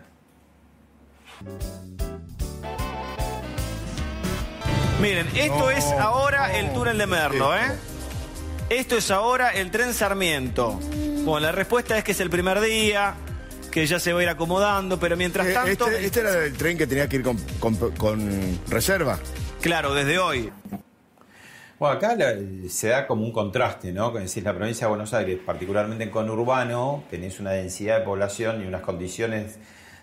Miren, esto es ahora el túnel de Merlo, ¿eh? Esto es ahora el tren Sarmiento. Bueno, la respuesta es que es el primer día, que ya se va a ir acomodando, pero mientras eh, tanto... Este, este, era el tren que tenía que ir con, reserva. Claro, desde hoy. Bueno, acá se da como un contraste, ¿no? Con decir, la provincia de Buenos Aires, particularmente en conurbano, tenés una densidad de población y unas condiciones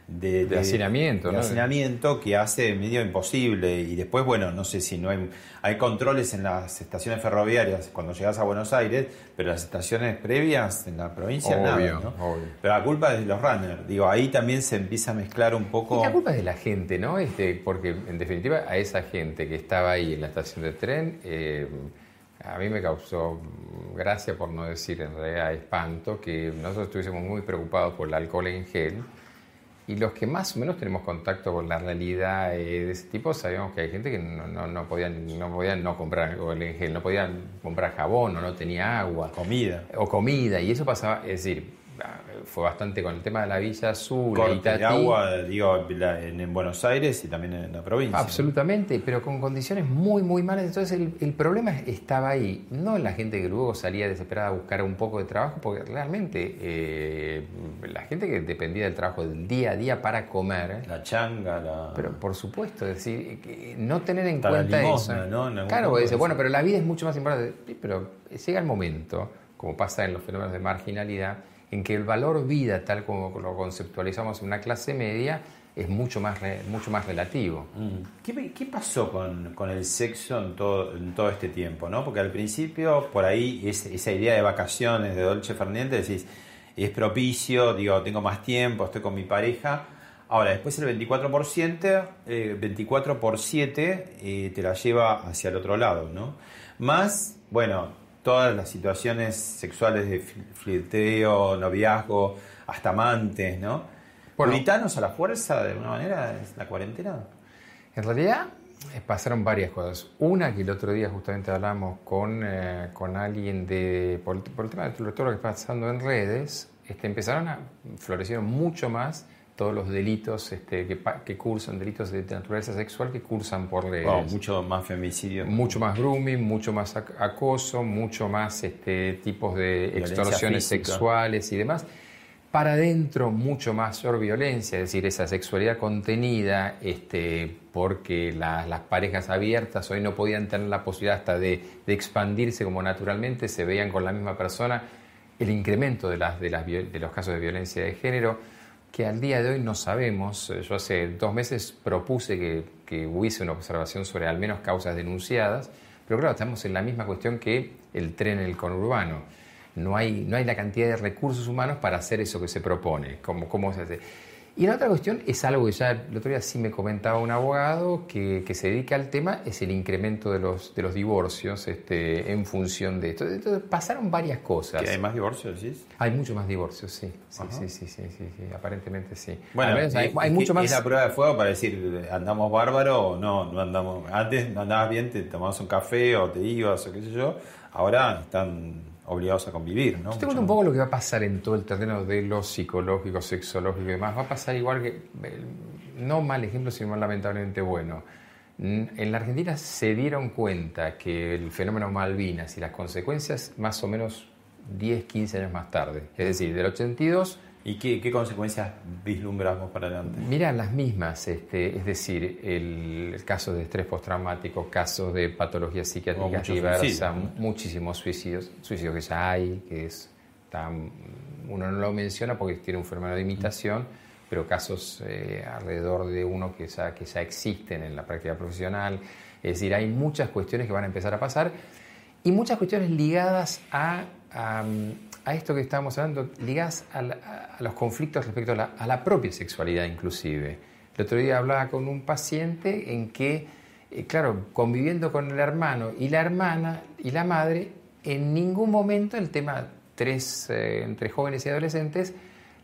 de, hacinamiento, hacinamiento que hace medio imposible. Y después, bueno, no sé si no hay, hay controles en las estaciones ferroviarias cuando llegas a Buenos Aires, pero las estaciones previas en la provincia nada. ¿no? Pero la culpa es de los runners. Digo, ahí también se empieza a mezclar un poco. Y la culpa es de la gente, ¿no? Este, porque en definitiva a esa gente que estaba ahí en la estación de tren. Eh, a mí me causó gracia, por no decir en realidad espanto, que nosotros estuviésemos muy preocupados por el alcohol en gel y los que más o menos tenemos contacto con la realidad eh, de ese tipo, sabíamos que hay gente que no, no, no podían, no podían no comprar el gel, no podían comprar jabón o no tenía agua. Comida. O comida, y eso pasaba, es decir, fue bastante con el tema de la Villa Azul, Corte de agua, digo, en, Buenos Aires y también en la provincia. Absolutamente, pero con condiciones muy, muy malas. Entonces el, problema estaba ahí, no en la gente que luego salía desesperada a buscar un poco de trabajo, porque realmente eh, la gente que dependía del trabajo del día a día para comer. La changa, la... Pero por supuesto, es decir, no tener en cuenta eso. claro, dice, bueno, pero la vida es mucho más importante. Pero llega el momento, como pasa en los fenómenos de marginalidad, en que el valor vida, tal como lo conceptualizamos en una clase media, es mucho más, mucho más relativo. Mm. ¿Qué, pasó con, el sexo en todo, en todo este tiempo? ¿no? Porque al principio, por ahí, esa idea de vacaciones de Dolce Fernández, decís, es propicio, digo, tengo más tiempo, estoy con mi pareja. Ahora, después el 24%, eh, 24 por 7 eh, te la lleva hacia el otro lado, ¿no? Más, bueno, todas las situaciones sexuales de fl- flirteo, noviazgo, hasta amantes, ¿no? Bueno. Puritanos a la fuerza, de alguna manera, es la cuarentena. En realidad eh, pasaron varias cosas. Una que el otro día justamente hablamos con, eh, con alguien de, por, por el tema de todo lo que está pasando en redes, este, empezaron a, florecieron mucho más todos los delitos este, que, cursan, delitos de naturaleza sexual que cursan por. Wow, mucho más femicidio. Mucho más grooming, mucho más ac- acoso, mucho más este, tipos de Violencia extorsiones física. sexuales y demás. Para adentro, mucho mayor violencia, es decir, esa sexualidad contenida, este, porque la- las parejas abiertas hoy no podían tener la posibilidad hasta de, de expandirse como naturalmente, se veían con la misma persona, el incremento de, las, de, las, de los casos de violencia de género, que al día de hoy no sabemos. Eh, Yo hace dos meses propuse que, que hubiese una observación sobre al menos causas denunciadas, pero claro, estamos en la misma cuestión que el tren en el conurbano. No hay, no hay la cantidad de recursos humanos para hacer eso que se propone. ¿Cómo, cómo se hace? Y la otra cuestión es algo que ya el otro día sí me comentaba un abogado que, que se dedica al tema, es el incremento de los, de los divorcios este, en función de esto. Entonces pasaron varias cosas. ¿Que hay más divorcios, decís? Hay mucho más divorcios, sí. Sí, sí, sí, sí, sí, sí, aparentemente sí. Bueno, menos hay, hay mucho más. Es la prueba de fuego para decir, andamos bárbaro o no, no andamos. Antes andabas bien, te tomabas un café o te ibas o qué sé yo. Ahora están obligados a convivir, ¿no? Yo te cuento un poco lo que va a pasar en todo el terreno de lo psicológico, sexológico y demás. Va a pasar igual que, no mal ejemplo, sino lamentablemente bueno. En la Argentina se dieron cuenta que el fenómeno Malvinas y las consecuencias más o menos 10, 15 años más tarde. Es decir, del 82 ¿Y qué, qué consecuencias vislumbramos para adelante? Mira, las mismas, este, es decir, el, el caso de estrés postraumático, casos de patologías Oh, psiquiátricas muchos diversas, muchísimos suicidios, suicidios que ya hay, que es, está- uno no lo menciona porque tiene un fenómeno de imitación, pero casos eh, alrededor de uno que ya, que ya existen en la práctica profesional. Es decir, hay muchas cuestiones que van a empezar a pasar y muchas cuestiones ligadas a, a, a esto que estábamos hablando, ligadas a, los conflictos respecto a la, a la propia sexualidad inclusive. El otro día hablaba con un paciente en que, eh, claro, conviviendo con el hermano y la hermana y la madre, en ningún momento el tema tres, eh, entre jóvenes y adolescentes,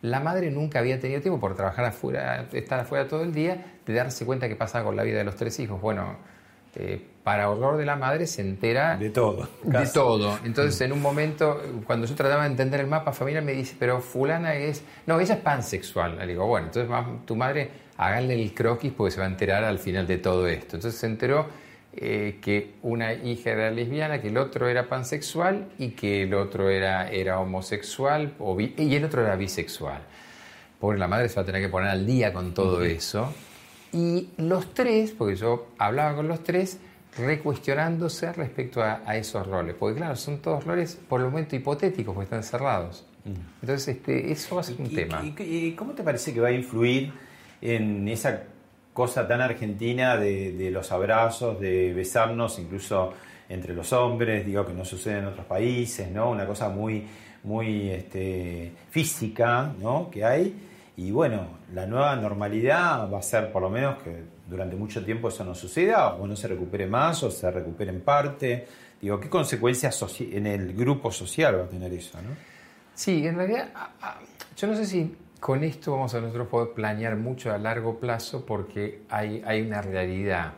la madre nunca había tenido tiempo por trabajar afuera, estar afuera todo el día, de darse cuenta qué pasaba con la vida de los tres hijos. Bueno, eh, para horror de la madre se entera De todo. de todo. Entonces, en un momento, cuando yo trataba de entender el mapa familiar, me dice, pero fulana es... No, ella es pansexual. Le digo, bueno, entonces tu madre, háganle el croquis porque se va a enterar al final de todo esto. Entonces se enteró eh, que una hija era lesbiana, que el otro era pansexual y que el otro era, era homosexual o y el otro era bisexual. Pobre la madre se va a tener que poner al día con todo eso. Y los tres, porque yo hablaba con los tres, recuestionándose respecto a, a esos roles. Porque claro, son todos roles por el momento hipotéticos, porque están cerrados. Entonces, este, eso va a ser un ¿Y- tema. y- y cómo te parece que va a influir en esa cosa tan argentina de, de los abrazos, de besarnos incluso entre los hombres, digo que no sucede en otros países, ¿no? Una cosa muy, muy este, física, ¿no? Que hay. Y bueno, la nueva normalidad va a ser por lo menos que durante mucho tiempo eso no suceda, o no se recupere más, o se recupere en parte. Digo, ¿qué consecuencias en el grupo social va a tener eso, no? Sí, en realidad, yo no sé si con esto vamos a nosotros poder planear mucho a largo plazo porque hay, hay una realidad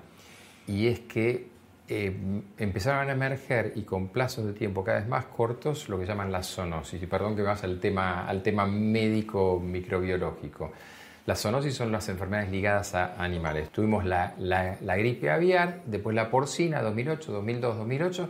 y es que eh, empezaron a emerger y con plazos de tiempo cada vez más cortos lo que llaman la zoonosis. Y perdón que vas al tema, al tema médico microbiológico. Las zoonosis son las enfermedades ligadas a animales. Tuvimos la, la- gripe aviar, después la porcina 2008, 2002, 2008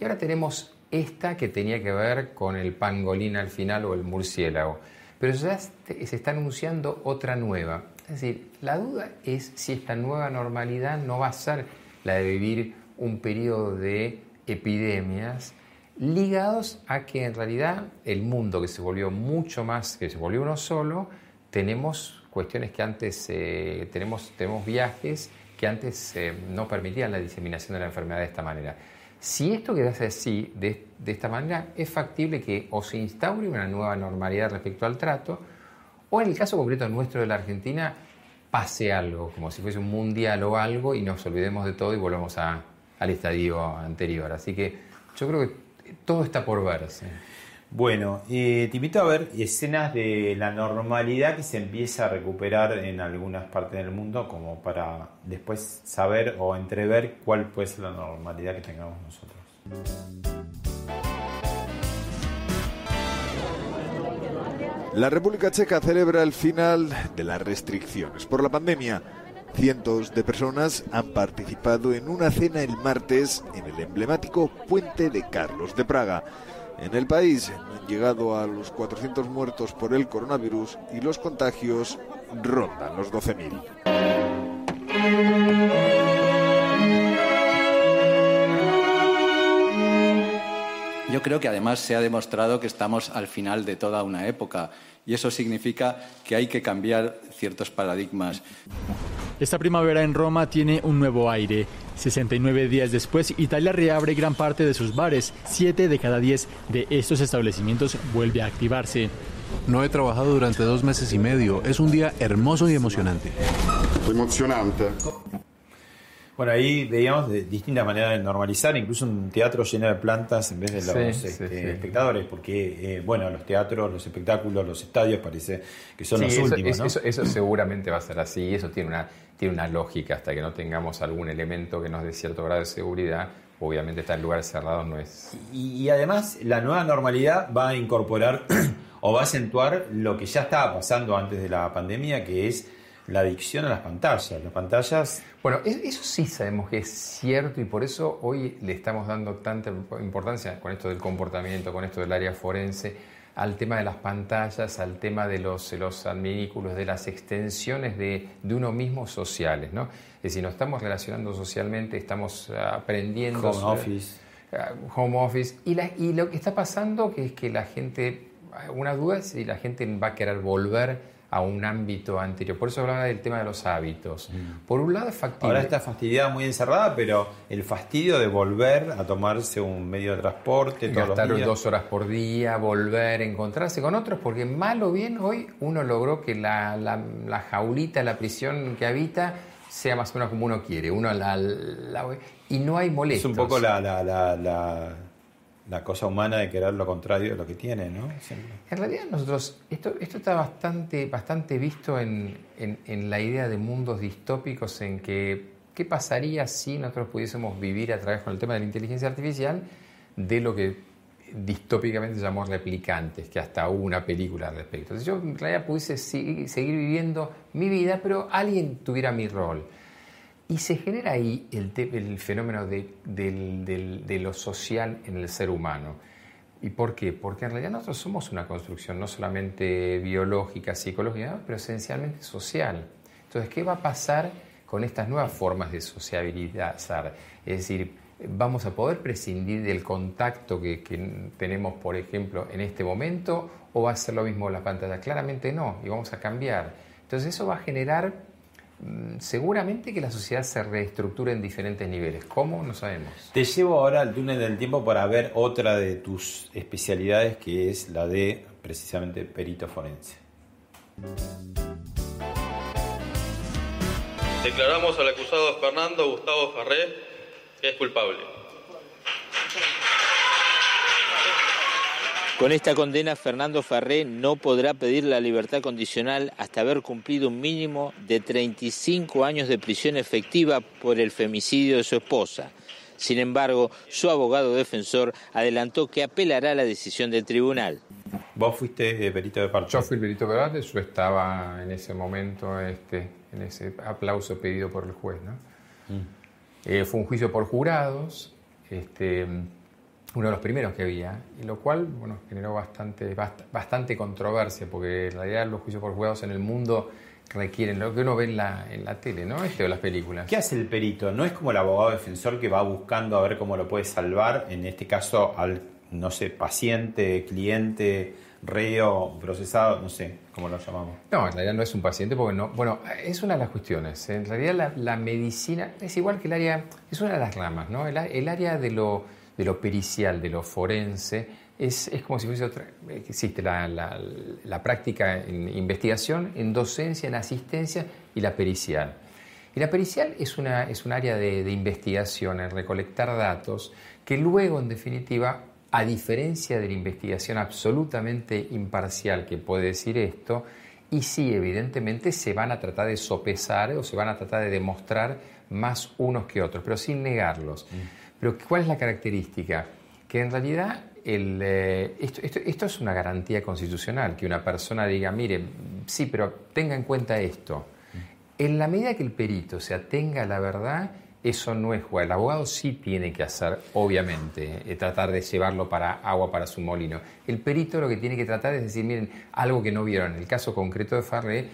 y ahora tenemos esta que tenía que ver con el pangolín al final o el murciélago. Pero ya se está anunciando otra nueva. Es decir, la duda es si esta nueva normalidad no va a ser la de vivir un periodo de epidemias ligados a que en realidad el mundo que se volvió mucho más, que se volvió uno solo, tenemos cuestiones que antes, eh, tenemos, tenemos viajes que antes eh, no permitían la diseminación de la enfermedad de esta manera. Si esto quedase así, de, de esta manera, es factible que o se instaure una nueva normalidad respecto al trato, o en el caso concreto nuestro de la Argentina, pase algo, como si fuese un mundial o algo, y nos olvidemos de todo y volvamos a, al estadio anterior. Así que yo creo que todo está por verse. Bueno, eh, te invito a ver escenas de la normalidad que se empieza a recuperar en algunas partes del mundo, como para después saber o entrever cuál puede ser la normalidad que tengamos nosotros. La República Checa celebra el final de las restricciones por la pandemia. Cientos de personas han participado en una cena el martes en el emblemático puente de Carlos de Praga. En el país han llegado a los 400 muertos por el coronavirus y los contagios rondan los 12.000. Yo creo que además se ha demostrado que estamos al final de toda una época y eso significa que hay que cambiar ciertos paradigmas. Esta primavera en Roma tiene un nuevo aire. 69 días después, Italia reabre gran parte de sus bares. Siete de cada diez de estos establecimientos vuelve a activarse. No he trabajado durante dos meses y medio. Es un día hermoso y emocionante. Emocionante. Bueno, ahí veíamos de distintas maneras de normalizar, incluso un teatro lleno de plantas en vez de los Sí, este, sí, espectadores, porque, eh, bueno, los teatros, los espectáculos, los estadios parece que son Sí, los eso, últimos, eso- ¿no? eso- eso seguramente va a ser así eso tiene una, tiene una lógica hasta que no tengamos algún elemento que nos dé cierto grado de seguridad. Obviamente estar en lugares cerrados no es... Y, y además la nueva normalidad va a incorporar o va a acentuar lo que ya estaba pasando antes de la pandemia, que es la adicción a las pantallas. Las pantallas Bueno, es- eso sí sabemos que es cierto y por eso hoy le estamos dando tanta importancia con esto del comportamiento, con esto del área forense, al tema de las pantallas, al tema de los, los adminículos, de las extensiones de, de uno mismo sociales, ¿no? Es decir, nos estamos relacionando socialmente, estamos aprendiendo... Home sobre- office. eh, home office. Y, la- y lo que está pasando que es que la gente, una duda es si la gente va a querer volver a un ámbito anterior. Por eso hablaba del tema de los hábitos. Por un lado es factible. ahora está fastidiada, muy encerrada, pero el fastidio de volver a tomarse un medio de transporte todos gastar los días. dos horas por día, volver, encontrarse con otros, porque mal o bien hoy uno logró que la, la- la jaulita, la prisión que habita, sea más o menos como uno quiere. Uno la, la- y no hay Es molestos. un poco la, la, la, la, la cosa humana de querer lo contrario de lo que tiene, ¿no? En realidad nosotros, esto, esto está bastante, bastante visto en, en- la idea de mundos distópicos en que qué pasaría si nosotros pudiésemos vivir a través con el tema de la inteligencia artificial de lo que distópicamente llamamos replicantes, que hasta hubo una película al respecto. Entonces yo en realidad pudiese seguir viviendo mi vida, pero alguien tuviera mi rol. Y se genera ahí el, fenómeno de, lo social en el ser humano. ¿Y por qué? Porque en realidad nosotros somos una construcción no solamente biológica, psicológica, pero esencialmente social. Entonces, ¿qué va a pasar con estas nuevas formas de sociabilizar? Es decir, ¿vamos a poder prescindir del contacto que, que tenemos, por ejemplo, en este momento? ¿O va a ser lo mismo la pantalla? Claramente no, y vamos a cambiar. Entonces, eso va a generar seguramente que la sociedad se reestructure en diferentes niveles. ¿Cómo? No sabemos. Te llevo ahora al túnel del tiempo para ver otra de tus especialidades, que es la de precisamente perito forense. Declaramos al acusado Fernando Gustavo Ferré que es culpable. Con esta condena, Fernando Ferré no podrá pedir la libertad condicional hasta haber cumplido un mínimo de 35 años de prisión efectiva por el femicidio de su esposa. Sin embargo, su abogado defensor adelantó que apelará la decisión del tribunal. Vos fuiste eh, perito de parte. Yo fui el perito de verdad, yo estaba en ese momento, este, en ese aplauso pedido por el juez. ¿no? Eh, fue un juicio por jurados, este, uno de los primeros que había, y lo cual bueno, generó bastante, bast- bastante controversia, porque en realidad los juicios por jurados en el mundo requieren lo que uno ve en la, en la tele, ¿no? Este, o las películas. ¿Qué hace el perito? ¿No es como el abogado defensor que va buscando a ver cómo lo puede salvar, en este caso al no sé, paciente, cliente, reo, procesado, no sé cómo lo llamamos. No, en realidad no es un paciente porque no. Bueno, es una de las cuestiones. En realidad la, la medicina es igual que el área, es una de las ramas, ¿no? El, el área de lo, de lo pericial, de lo forense, es, es como si fuese otra. Existe la, la, práctica en investigación, en docencia, en asistencia y la pericial. Y la pericial es, una, es un área de, de investigación, en recolectar datos, que luego, en definitiva, a diferencia de la investigación absolutamente imparcial que puede decir esto, y sí, evidentemente se van a tratar de sopesar o se van a tratar de demostrar más unos que otros, pero sin negarlos. Pero ¿cuál es la característica? Que en realidad el, eh, esto, esto, esto, es una garantía constitucional, que una persona diga, mire, sí, pero tenga en cuenta esto. En la medida que el perito se atenga a la verdad, eso no es jugar. El abogado sí tiene que hacer, obviamente, eh, tratar de llevarlo para agua para su molino. El perito lo que tiene que tratar es decir, miren, algo que no vieron. En el caso concreto de Farré,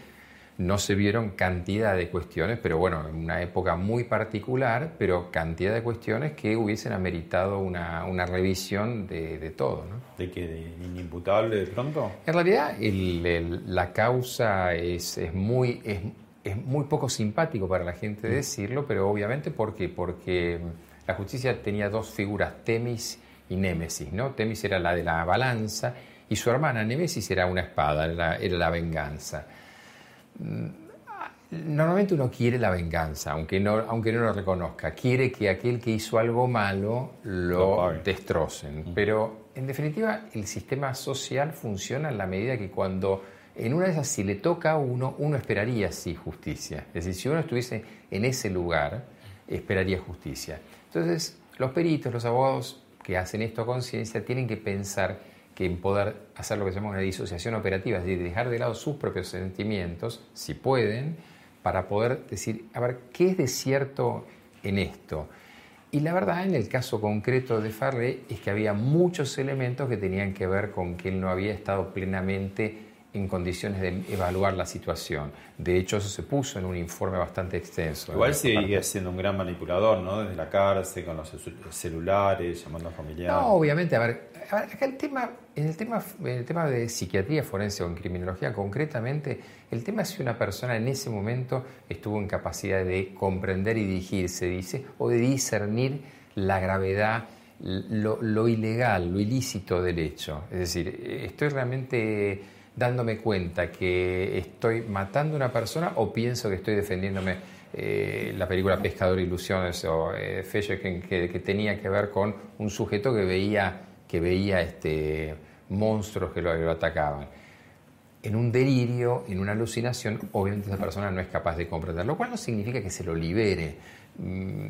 no se vieron cantidad de cuestiones, pero bueno, en una época muy particular, pero cantidad de cuestiones que hubiesen ameritado una, una revisión de, de todo. ¿no? ¿De qué? ¿De inimputable de pronto? En realidad, el, el, la causa es, es muy... Es, es muy poco simpático para la gente decirlo, pero obviamente ¿por qué? Porque la justicia tenía dos figuras, Temis y Némesis, ¿no? Temis era la de la balanza y su hermana Némesis era una espada, era la venganza. Normalmente uno quiere la venganza, aunque no, aunque no lo reconozca, quiere que aquel que hizo algo malo lo, lo destrocen, pero en definitiva el sistema social funciona en la medida que cuando en una de esas, si le toca a uno, uno esperaría sí justicia. Es decir, si uno estuviese en ese lugar, esperaría justicia. Entonces, los peritos, los abogados que hacen esto a conciencia, tienen que pensar que en poder hacer lo que se llama una disociación operativa, es decir, dejar de lado sus propios sentimientos, si pueden, para poder decir, a ver, ¿qué es de cierto en esto? Y la verdad, en el caso concreto de Farré, es que había muchos elementos que tenían que ver con que él no había estado plenamente en condiciones de evaluar la situación. De hecho, eso se puso en un informe bastante extenso. Igual sigue siendo un gran manipulador, ¿no? Desde la cárcel, con los celulares, llamando a familiares. No, obviamente, a ver, acá el tema, en el tema, en el tema de psiquiatría forense o en criminología concretamente, el tema es si una persona en ese momento estuvo en capacidad de comprender y dirigirse, dice, o de discernir la gravedad lo, lo ilegal, lo ilícito del hecho. Es decir, estoy realmente dándome cuenta que estoy matando a una persona o pienso que estoy defendiéndome eh, la película Pescador Ilusiones o eh, que, que, tenía que ver con un sujeto que veía, que veía este, monstruos que lo, que lo atacaban. En un delirio, en una alucinación, obviamente esa persona no es capaz de comprender, lo cual no significa que se lo libere. Mm,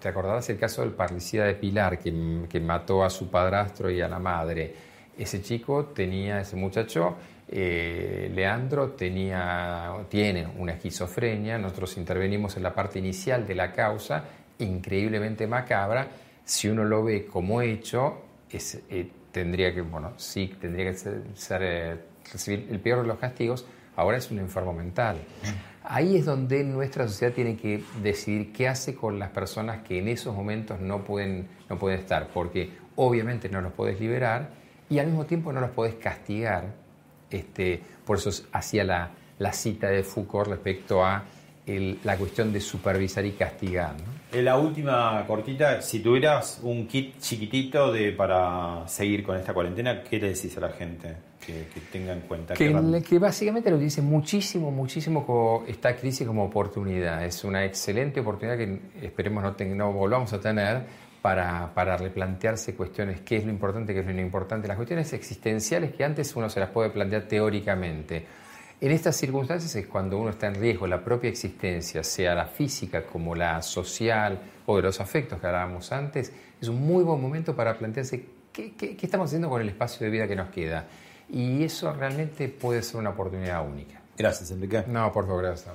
¿Te acordarás el caso del parricida de Pilar que, que mató a su padrastro y a la madre? Ese chico tenía, ese muchacho, eh, Leandro, tenía, tiene una esquizofrenia, nosotros intervenimos en la parte inicial de la causa, increíblemente macabra, si uno lo ve como hecho, eh, tendría que, bueno, sí, tendría que ser, ser eh, recibir el peor de los castigos, ahora es un enfermo mental. Ahí es donde nuestra sociedad tiene que decidir qué hace con las personas que en esos momentos no pueden, no pueden estar, porque obviamente no los puedes liberar, y al mismo tiempo no los podés castigar. Este, por eso hacía la, la cita de Foucault respecto a el, la cuestión de supervisar y castigar. ¿no? En la última cortita, si tuvieras un kit chiquitito de, para seguir con esta cuarentena, ¿qué le decís a la gente? Que, que tenga en cuenta. Que, que, que básicamente lo dice muchísimo, muchísimo esta crisis como oportunidad. Es una excelente oportunidad que esperemos no, ten, no volvamos a tener para, para, replantearse cuestiones, qué es lo importante, qué es lo no importante, las cuestiones existenciales que antes uno se las puede plantear teóricamente. En estas circunstancias es cuando uno está en riesgo la propia existencia, sea la física como la social o de los afectos que hablábamos antes, es un muy buen momento para plantearse qué, qué, qué estamos haciendo con el espacio de vida que nos queda. Y eso realmente puede ser una oportunidad única. Gracias, Enrique. No, por favor, gracias.